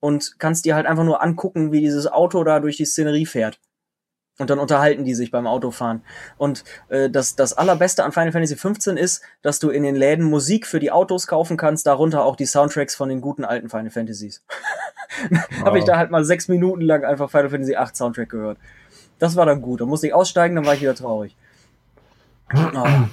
Speaker 2: und kannst dir halt einfach nur angucken, wie dieses Auto da durch die Szenerie fährt. Und dann unterhalten die sich beim Autofahren. Und äh, das, das Allerbeste an Final Fantasy 15 ist, dass du in den Läden Musik für die Autos kaufen kannst, darunter auch die Soundtracks von den guten alten Final Fantasies. [LAUGHS] wow. Habe ich da halt mal sechs Minuten lang einfach Final Fantasy 8 Soundtrack gehört. Das war dann gut. Da musste ich aussteigen, dann war ich wieder traurig. Oh. [CLEARS THROAT]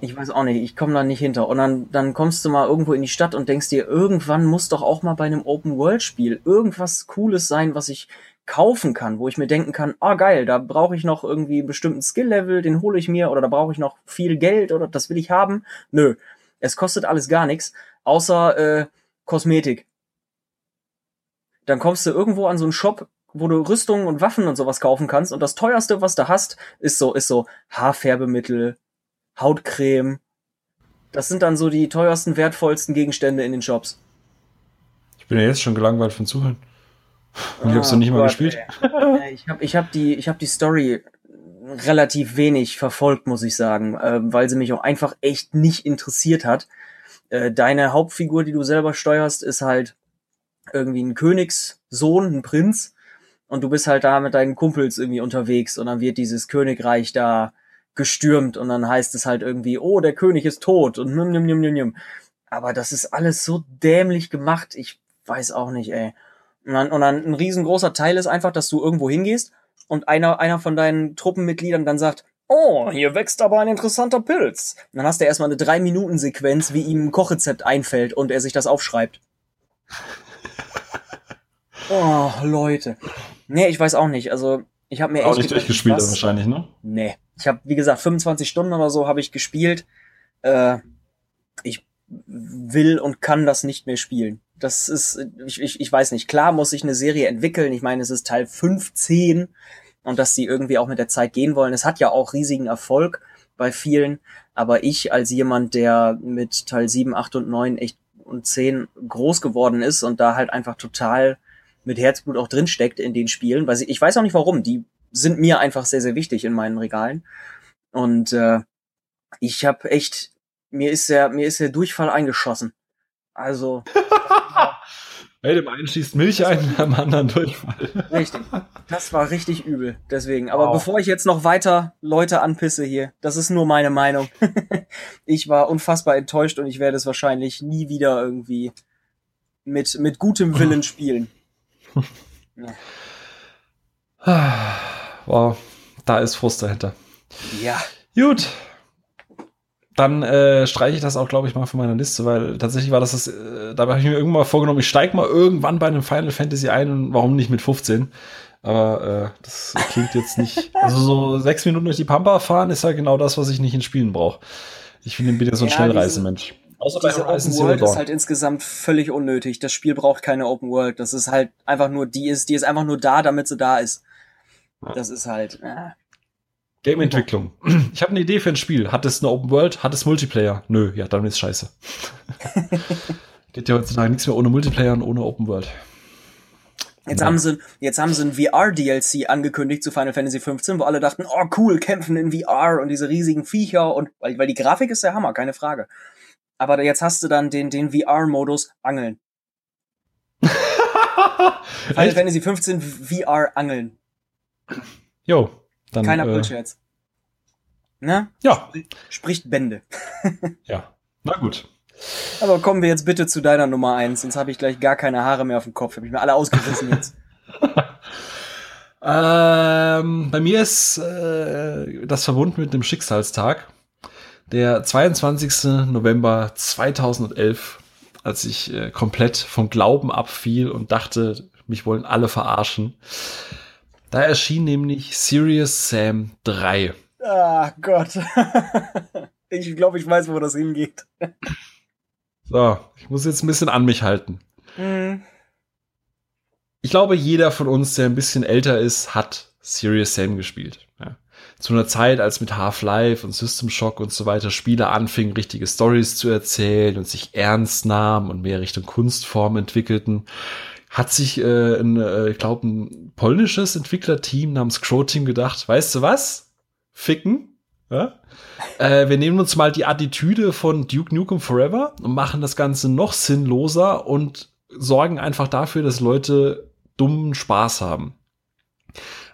Speaker 2: Ich weiß auch nicht, ich komme da nicht hinter. Und dann, dann kommst du mal irgendwo in die Stadt und denkst dir, irgendwann muss doch auch mal bei einem Open-World-Spiel irgendwas Cooles sein, was ich kaufen kann, wo ich mir denken kann, ah oh, geil, da brauche ich noch irgendwie einen bestimmten Skill-Level, den hole ich mir oder da brauche ich noch viel Geld oder das will ich haben. Nö, es kostet alles gar nichts, außer äh, Kosmetik. Dann kommst du irgendwo an so einen Shop, wo du Rüstungen und Waffen und sowas kaufen kannst und das teuerste, was du hast, ist so, ist so Haarfärbemittel, Hautcreme. Das sind dann so die teuersten, wertvollsten Gegenstände in den Shops.
Speaker 1: Ich bin ja jetzt schon gelangweilt von Zuhören. Und ich hab's noch nicht mal gespielt.
Speaker 2: ich habe ich hab die, ich hab die Story relativ wenig verfolgt, muss ich sagen, äh, weil sie mich auch einfach echt nicht interessiert hat. Äh, deine Hauptfigur, die du selber steuerst, ist halt irgendwie ein Königssohn, ein Prinz. Und du bist halt da mit deinen Kumpels irgendwie unterwegs und dann wird dieses Königreich da gestürmt und dann heißt es halt irgendwie, oh, der König ist tot und nimm, nimm, nimm, nimm, nimm. Aber das ist alles so dämlich gemacht. Ich weiß auch nicht, ey. Und dann, und dann ein riesengroßer Teil ist einfach, dass du irgendwo hingehst und einer, einer von deinen Truppenmitgliedern dann sagt, oh, hier wächst aber ein interessanter Pilz. Und dann hast du erstmal eine drei Minuten Sequenz, wie ihm ein Kochrezept einfällt und er sich das aufschreibt. [LAUGHS] Oh, Leute. Nee, ich weiß auch nicht. Also, ich habe mir
Speaker 1: auch echt nicht durchgespielt was, wahrscheinlich, ne?
Speaker 2: Nee. Ich habe wie gesagt 25 Stunden oder so habe ich gespielt. Äh, ich will und kann das nicht mehr spielen. Das ist, ich, ich, ich weiß nicht, klar muss sich eine Serie entwickeln. Ich meine, es ist Teil 15 und dass sie irgendwie auch mit der Zeit gehen wollen. Es hat ja auch riesigen Erfolg bei vielen, aber ich als jemand, der mit Teil 7, 8 und 9 echt und 10 groß geworden ist und da halt einfach total mit Herzblut auch drinsteckt in den Spielen, weil sie, ich weiß auch nicht warum, die sind mir einfach sehr, sehr wichtig in meinen Regalen. Und äh, ich habe echt, mir ist der, mir ist der Durchfall eingeschossen. Also. [LAUGHS]
Speaker 1: Hey, dem einen schießt Milch ein, am anderen Durchfall.
Speaker 2: Richtig. Das war richtig übel. Deswegen. Aber wow. bevor ich jetzt noch weiter Leute anpisse hier, das ist nur meine Meinung. [LAUGHS] ich war unfassbar enttäuscht und ich werde es wahrscheinlich nie wieder irgendwie mit, mit gutem Willen spielen. [LAUGHS]
Speaker 1: Ja. Wow. da ist Frust dahinter.
Speaker 2: Ja.
Speaker 1: Gut. Dann äh, streiche ich das auch, glaube ich, mal von meiner Liste, weil tatsächlich war das, das äh, da habe ich mir irgendwann mal vorgenommen, ich steige mal irgendwann bei einem Final Fantasy ein und warum nicht mit 15? Aber äh, das klingt jetzt nicht. [LAUGHS] Also so sechs Minuten durch die Pampa fahren ist ja genau das, was ich nicht in Spielen brauche. Ich finde, bin ja so ein ja, Schnellreisemensch.
Speaker 2: Außer bei diese Horizon Open World ist halt insgesamt völlig unnötig. Das Spiel braucht keine Open World. Das ist halt einfach nur, die ist, die ist einfach nur da, damit sie da ist. Das ist halt. Äh.
Speaker 1: Game-Entwicklung. Ich habe eine Idee für ein Spiel. Hat es eine Open World? Hat es Multiplayer? Nö, ja, dann ist scheiße. [LAUGHS] Geht ja heutzutage nichts mehr ohne Multiplayer und ohne Open World.
Speaker 2: Jetzt ja. haben sie, jetzt haben sie ein VR-DLC angekündigt zu Final Fantasy 15, wo alle dachten, oh cool, kämpfen in VR und diese riesigen Viecher und, weil, weil die Grafik ist der Hammer, keine Frage. Aber jetzt hast du dann den, den VR-Modus Angeln. [LAUGHS] Final Fantasy 15 VR Angeln.
Speaker 1: Jo,
Speaker 2: dann. Keiner äh, Bullshit. Ne?
Speaker 1: Ja.
Speaker 2: Spricht Bände. [LAUGHS]
Speaker 1: ja. Na gut.
Speaker 2: Aber kommen wir jetzt bitte zu deiner Nummer eins, sonst habe ich gleich gar keine Haare mehr auf dem Kopf. Habe ich mir alle ausgerissen jetzt. [LAUGHS]
Speaker 1: ähm, bei mir ist äh, das verbunden mit dem Schicksalstag. Der 22. November 2011, als ich äh, komplett vom Glauben abfiel und dachte, mich wollen alle verarschen. Da erschien nämlich Serious Sam 3.
Speaker 2: Ah Gott. [LAUGHS] ich glaube, ich weiß, wo das hingeht.
Speaker 1: So, ich muss jetzt ein bisschen an mich halten. Mhm. Ich glaube, jeder von uns, der ein bisschen älter ist, hat Serious Sam gespielt. Ja. Zu einer Zeit, als mit Half-Life und System Shock und so weiter Spiele anfingen, richtige Stories zu erzählen und sich ernst nahmen und mehr Richtung Kunstform entwickelten, hat sich äh, ein, äh, ich glaube, ein polnisches Entwicklerteam namens Crow Team gedacht, weißt du was? Ficken. Ja? Äh, wir nehmen uns mal die Attitüde von Duke Nukem Forever und machen das Ganze noch sinnloser und sorgen einfach dafür, dass Leute dummen Spaß haben.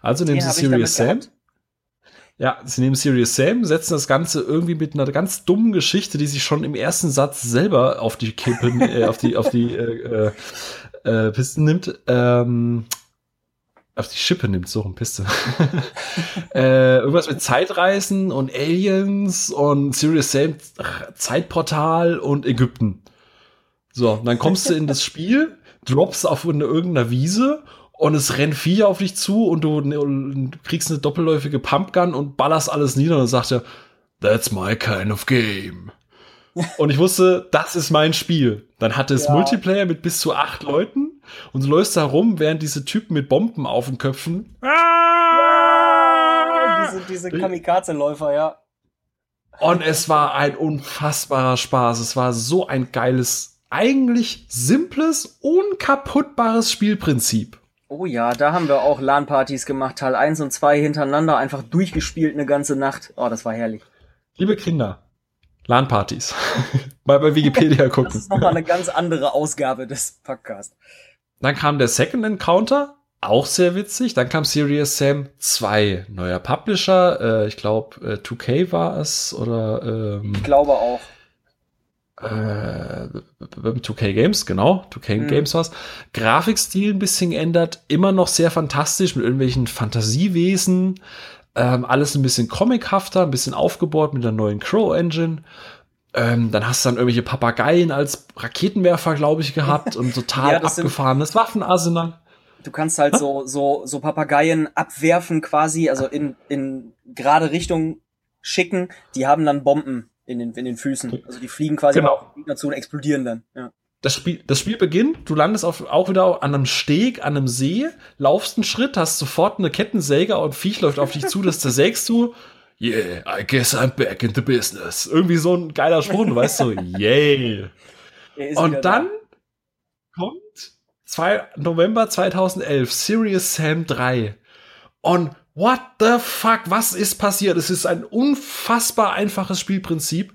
Speaker 1: Also nehmen sie Serious Sam. Ja, sie nehmen Serious Sam, setzen das Ganze irgendwie mit einer ganz dummen Geschichte, die sich schon im ersten Satz selber auf die Kippen, äh, auf die, auf die äh, äh, Pisten nimmt. Ähm, auf die Schippe nimmt, so ein Piste. [LAUGHS] äh, irgendwas mit Zeitreisen und Aliens und Serious Sam Zeitportal und Ägypten. So, dann kommst du in das Spiel, droppst auf eine, irgendeiner Wiese und es rennt Viecher auf dich zu und du, ne, kriegst eine doppelläufige Pumpgun und ballerst alles nieder und dann sagt er, that's my kind of game. Und ich wusste, das ist mein Spiel. Dann hatte es ja. Multiplayer mit bis zu acht Leuten und du läufst da rum, während diese Typen mit Bomben auf den Köpfen.
Speaker 2: Ja, diese diese Kamikaze-Läufer, ja.
Speaker 1: Und es war ein unfassbarer Spaß. Es war so ein geiles, eigentlich simples, unkaputtbares Spielprinzip.
Speaker 2: Oh ja, da haben wir auch LAN-Partys gemacht, Teil 1 und 2 hintereinander, einfach durchgespielt eine ganze Nacht. Oh, das war herrlich.
Speaker 1: Liebe Kinder, LAN-Partys. [LAUGHS] Mal bei Wikipedia gucken. Das
Speaker 2: ist nochmal eine ganz andere Ausgabe des Podcasts.
Speaker 1: Dann kam der Second Encounter, auch sehr witzig. Dann kam Serious Sam 2, neuer Publisher. Äh, ich glaube, äh, 2K war es oder.
Speaker 2: Ähm, ich glaube auch.
Speaker 1: Äh, 2K Games, genau. 2K mhm. Games war's. Grafikstil ein bisschen geändert, immer noch sehr fantastisch mit irgendwelchen Fantasiewesen. Ähm, alles ein bisschen comichafter, ein bisschen aufgebohrt mit der neuen Crow Engine. Ähm, dann hast du dann irgendwelche Papageien als Raketenwerfer, glaube ich, gehabt und total [LAUGHS] ja, abgefahrenes Waffenarsenal.
Speaker 2: Du kannst halt so, so, so Papageien abwerfen quasi, also in, in gerade Richtung schicken. Die haben dann Bomben in den, in den Füßen. Also die fliegen quasi genau. auf Gegner zu und explodieren dann. Ja.
Speaker 1: Das Spiel, das Spiel beginnt, du landest auf, auch wieder an einem Steg, an einem See, laufst einen Schritt, hast sofort eine Kettensäge und Viech läuft auf dich zu, das zersägst du yeah, I guess I'm back in the business. Irgendwie so ein geiler Spruch, weißt du, [LAUGHS] yay. Und dann kommt 2, November 2011, Serious Sam 3. Und what the fuck, was ist passiert? Es ist ein unfassbar einfaches Spielprinzip.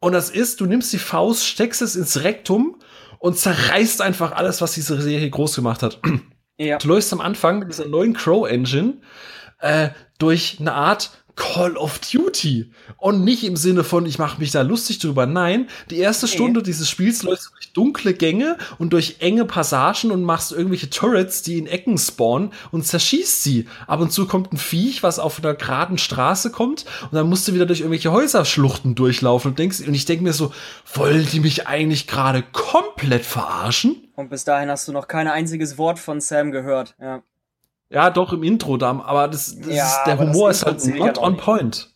Speaker 1: Und das ist, du nimmst die Faust, steckst es ins Rektum und zerreißt einfach alles, was diese Serie groß gemacht hat. Ja. Du läufst am Anfang mit dieser neuen Crow Engine äh, durch eine Art Call of Duty. Und nicht im Sinne von, ich mache mich da lustig drüber. Nein, die erste okay. Stunde dieses Spiels läuft durch dunkle Gänge und durch enge Passagen und machst irgendwelche Turrets, die in Ecken spawnen und zerschießt sie. Ab und zu kommt ein Viech, was auf einer geraden Straße kommt und dann musst du wieder durch irgendwelche Häuserschluchten durchlaufen und denkst, und ich denke mir so, wollen die mich eigentlich gerade komplett verarschen?
Speaker 2: Und bis dahin hast du noch kein einziges Wort von Sam gehört, ja.
Speaker 1: Ja, doch im Intro da, aber das, das ja, ist, der Humor ist halt not on point.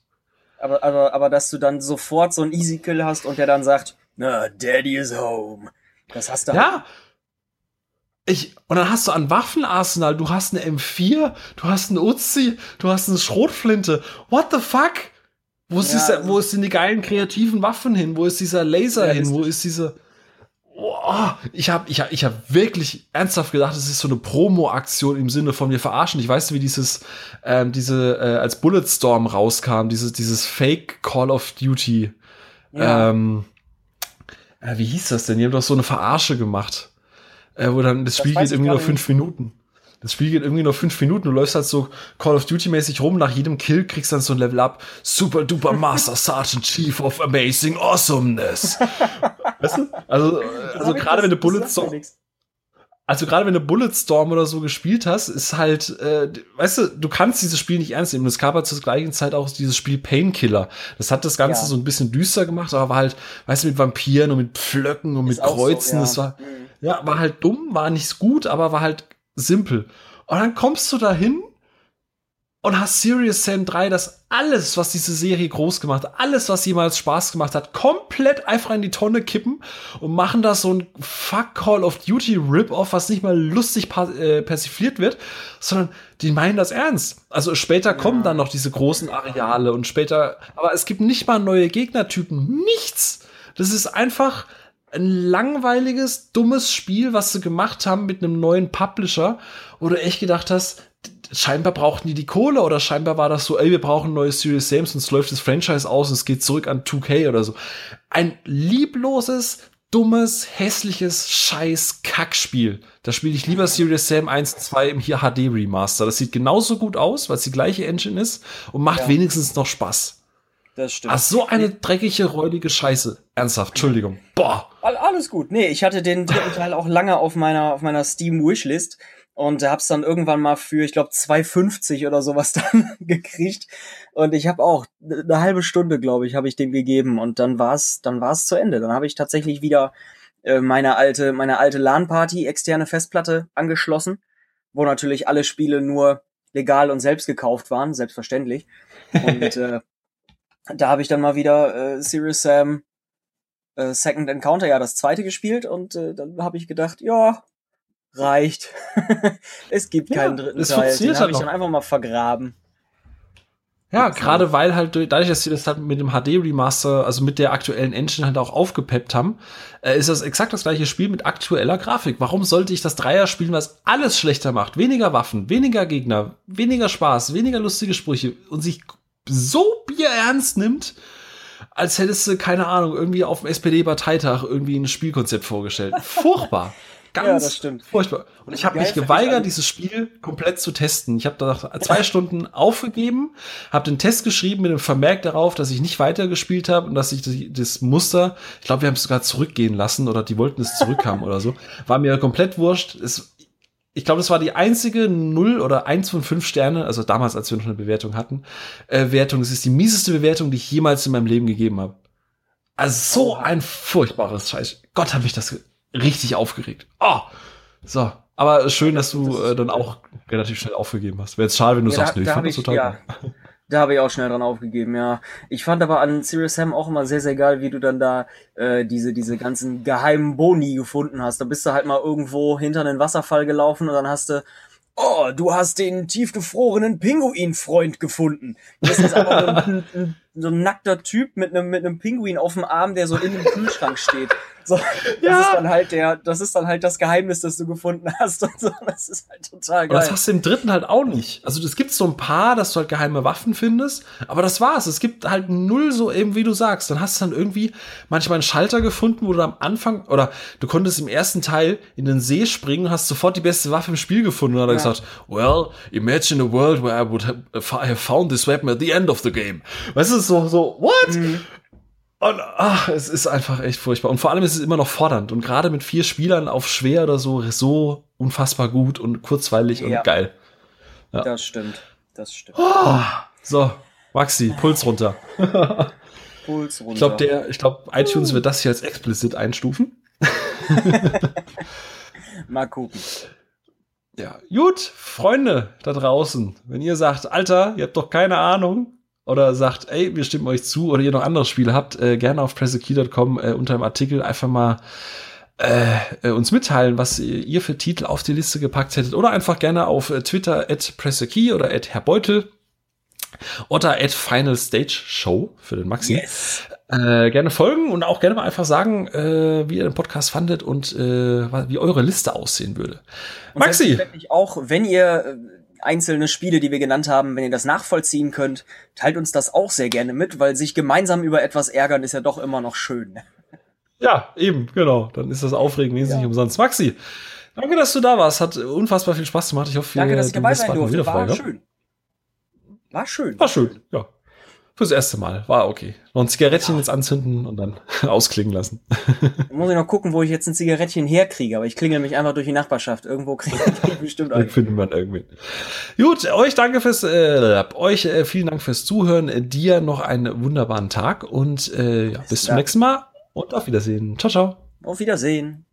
Speaker 2: Aber, aber, aber dass du dann sofort so ein Easy Kill hast und der dann sagt, na, Daddy is home. Das hast du
Speaker 1: Ja. Halt. Ich, und dann hast du ein Waffenarsenal, du hast eine M4, du hast eine Uzi, du hast eine Schrotflinte. What the fuck? Wo ist, ja, dieser, wo sind die geilen kreativen Waffen hin? Wo ist dieser Laser hin? Wo ist diese oh, ich habe ich hab, ich hab wirklich ernsthaft gedacht, es ist so eine Promo-Aktion im Sinne von wir verarschen. Ich weiß, wie dieses, ähm, diese, äh, als Bulletstorm rauskam, dieses, dieses Fake Call of Duty. Ja. Ähm, äh, wie hieß das denn? Die haben doch so eine Verarsche gemacht. Äh, wo dann das, das Spiel geht irgendwie nur fünf Minuten. Das Spiel geht irgendwie nur fünf Minuten. Du läufst halt so Call of Duty mäßig rum. Nach jedem Kill kriegst du dann so ein Level up. Super duper Master Sergeant Chief of Amazing Awesomeness. [LAUGHS] weißt du? Also, also gerade wenn du Bulletstorm, also gerade wenn du Bulletstorm oder so gespielt hast, ist halt, äh, weißt du, du kannst dieses Spiel nicht ernst nehmen. Es gab halt zur gleichen Zeit auch dieses Spiel Painkiller. Das hat das Ganze ja. so ein bisschen düster gemacht, aber war halt, weißt du, mit Vampiren und mit Pflöcken und ist mit Kreuzen. So, ja. Das war, mhm. ja, war halt dumm, war nicht gut, aber war halt simpel. Und dann kommst du dahin und hast Serious Sam 3, das alles, was diese Serie groß gemacht hat, alles, was jemals Spaß gemacht hat, komplett einfach in die Tonne kippen und machen da so ein Fuck Call of Duty Rip-Off, was nicht mal lustig äh, persifliert wird, sondern die meinen das ernst. Also später ja. kommen dann noch diese großen Areale und später, aber es gibt nicht mal neue Gegnertypen, nichts. Das ist einfach, ein langweiliges, dummes Spiel, was sie gemacht haben mit einem neuen Publisher, wo du echt gedacht hast, scheinbar brauchten die die Kohle oder scheinbar war das so, ey, wir brauchen ein neues Serious Games, sonst läuft das Franchise aus und es geht zurück an 2K oder so. Ein liebloses, dummes, hässliches, scheiß Kackspiel. Da spiele ich lieber Serious Sam 1 2 im hier HD Remaster. Das sieht genauso gut aus, weil es die gleiche Engine ist und macht ja. wenigstens noch Spaß. Das stimmt. Ach, so eine dreckige, räudige Scheiße. Ernsthaft, Entschuldigung. Boah.
Speaker 2: Alles gut. Nee, ich hatte den dritten [LAUGHS] Teil auch lange auf meiner, auf meiner Steam Wishlist und hab's dann irgendwann mal für, ich glaube, 2,50 oder sowas [LAUGHS] dann gekriegt. Und ich habe auch eine halbe Stunde, glaube ich, habe ich dem gegeben und dann war's, dann war's zu Ende. Dann habe ich tatsächlich wieder äh, meine alte, meine alte LAN-Party externe Festplatte angeschlossen, wo natürlich alle Spiele nur legal und selbst gekauft waren, selbstverständlich. [LAUGHS] Und äh, da habe ich dann mal wieder äh, Serious Sam äh, Second Encounter, ja, das zweite gespielt und äh, dann habe ich gedacht, ja, reicht. [LAUGHS] es gibt ja, keinen dritten Teil. Den habe halt ich dann einfach mal vergraben.
Speaker 1: Ja, gerade weil halt dadurch, dass sie das halt mit dem HD Remaster, also mit der aktuellen Engine halt auch aufgepeppt haben, äh, ist das exakt das gleiche Spiel mit aktueller Grafik. Warum sollte ich das Dreier spielen, was alles schlechter macht? Weniger Waffen, weniger Gegner, weniger Spaß, weniger lustige Sprüche und sich so bierernst nimmt, als hättest du, keine Ahnung, irgendwie auf dem SPD-Parteitag irgendwie ein Spielkonzept vorgestellt. [LAUGHS] Furchtbar. Ganz ja, das stimmt. furchtbar. Und ich habe mich geweigert, dieses Spiel komplett zu testen. Ich habe da zwei Stunden aufgegeben, habe den Test geschrieben mit dem Vermerk darauf, dass ich nicht weitergespielt habe und dass ich das, das Muster, ich glaube, wir haben es sogar zurückgehen lassen oder die wollten es zurückhaben oder so. War mir komplett wurscht. Es, ich glaube, das war die einzige Null oder eins von fünf Sterne, also damals, als wir noch eine Bewertung hatten, äh, Wertung. Es ist die mieseste Bewertung, die ich jemals in meinem Leben gegeben habe. Also so ein furchtbares Scheiß. Gott, hat mich das richtig aufgeregt. Oh, so. Aber schön, dass du äh, dann auch relativ schnell aufgegeben hast. Wäre jetzt schade, wenn du ja, sagst, da, nee, ich fand das total ja.
Speaker 2: Da habe ich auch schnell dran aufgegeben, ja. Ich fand aber an Serious Sam auch immer sehr, sehr geil, wie du dann da äh, diese, diese ganzen geheimen Boni gefunden hast. Da bist du halt mal irgendwo hinter einen Wasserfall gelaufen und dann hast du, oh, du hast den tiefgefrorenen Pinguin-Freund gefunden. Das ist aber [LAUGHS] ein, ein so ein nackter Typ mit einem mit einem Pinguin auf dem Arm, der so in einem Kühlschrank steht. So, das ist dann halt der, das ist dann halt das Geheimnis, das du gefunden hast und so. Das ist halt total geil.
Speaker 1: Aber das hast du im dritten halt auch nicht. Also es gibt so ein paar, dass du halt geheime Waffen findest, aber das war's. Es gibt halt null so eben, wie du sagst. Dann hast du dann irgendwie manchmal einen Schalter gefunden, wo du am Anfang oder du konntest im ersten Teil in den See springen, hast sofort die beste Waffe im Spiel gefunden und dann ja. gesagt, well, imagine a world where I would have found this weapon at the end of the game. Weißt du, so so what? Mhm. Und ach, es ist einfach echt furchtbar. Und vor allem ist es immer noch fordernd. Und gerade mit vier Spielern auf schwer oder so, so unfassbar gut und kurzweilig ja. und geil.
Speaker 2: Ja. Das stimmt. Das stimmt.
Speaker 1: Oh, so, Maxi, Puls runter. [LAUGHS]
Speaker 2: Puls runter.
Speaker 1: Ich glaube, der, ich glaube, iTunes wird das hier als explicit einstufen. [LAUGHS]
Speaker 2: Mal gucken.
Speaker 1: Ja, gut, Freunde da draußen, wenn ihr sagt, Alter, ihr habt doch keine Ahnung, oder sagt, ey, wir stimmen euch zu oder ihr noch andere Spiele habt, äh, gerne auf pressekey.com äh, unter dem Artikel einfach mal äh, äh, uns mitteilen, was ihr für Titel auf die Liste gepackt hättet oder einfach gerne auf äh, Twitter at pressekey oder at Herr Beutel oder at Final Stage Show für den Maxi. Yes. Äh, gerne folgen und auch gerne mal einfach sagen, äh, wie ihr den Podcast fandet und äh, wie eure Liste aussehen würde.
Speaker 2: Und Maxi! Auch wenn ihr äh, einzelne Spiele, die wir genannt haben, wenn ihr das nachvollziehen könnt, teilt uns das auch sehr gerne mit, weil sich gemeinsam über etwas ärgern ist ja doch immer noch schön.
Speaker 1: Ja, eben, genau. Dann ist das Aufregen wesentlich ja. umsonst. Maxi, danke, dass du da warst. Hat unfassbar viel Spaß gemacht. Ich hoffe,
Speaker 2: danke, dass ich dabei sein durfte. War schön. War schön.
Speaker 1: War schön, ja. Fürs erste Mal. War okay. Noch ein Zigarettchen ja. jetzt anzünden und dann [LAUGHS] ausklingen lassen.
Speaker 2: Dann [LAUGHS] muss ich noch gucken, wo ich jetzt ein Zigarettchen herkriege, aber ich klingel mich einfach durch die Nachbarschaft. Irgendwo [LAUGHS] kriege ich bestimmt
Speaker 1: einen. finden wir irgendwie. Gut, euch danke fürs, äh, euch äh, vielen Dank fürs Zuhören. Dir noch einen wunderbaren Tag und äh, ja, bis zum nächsten Mal und auf Wiedersehen. Ciao, ciao.
Speaker 2: Auf Wiedersehen.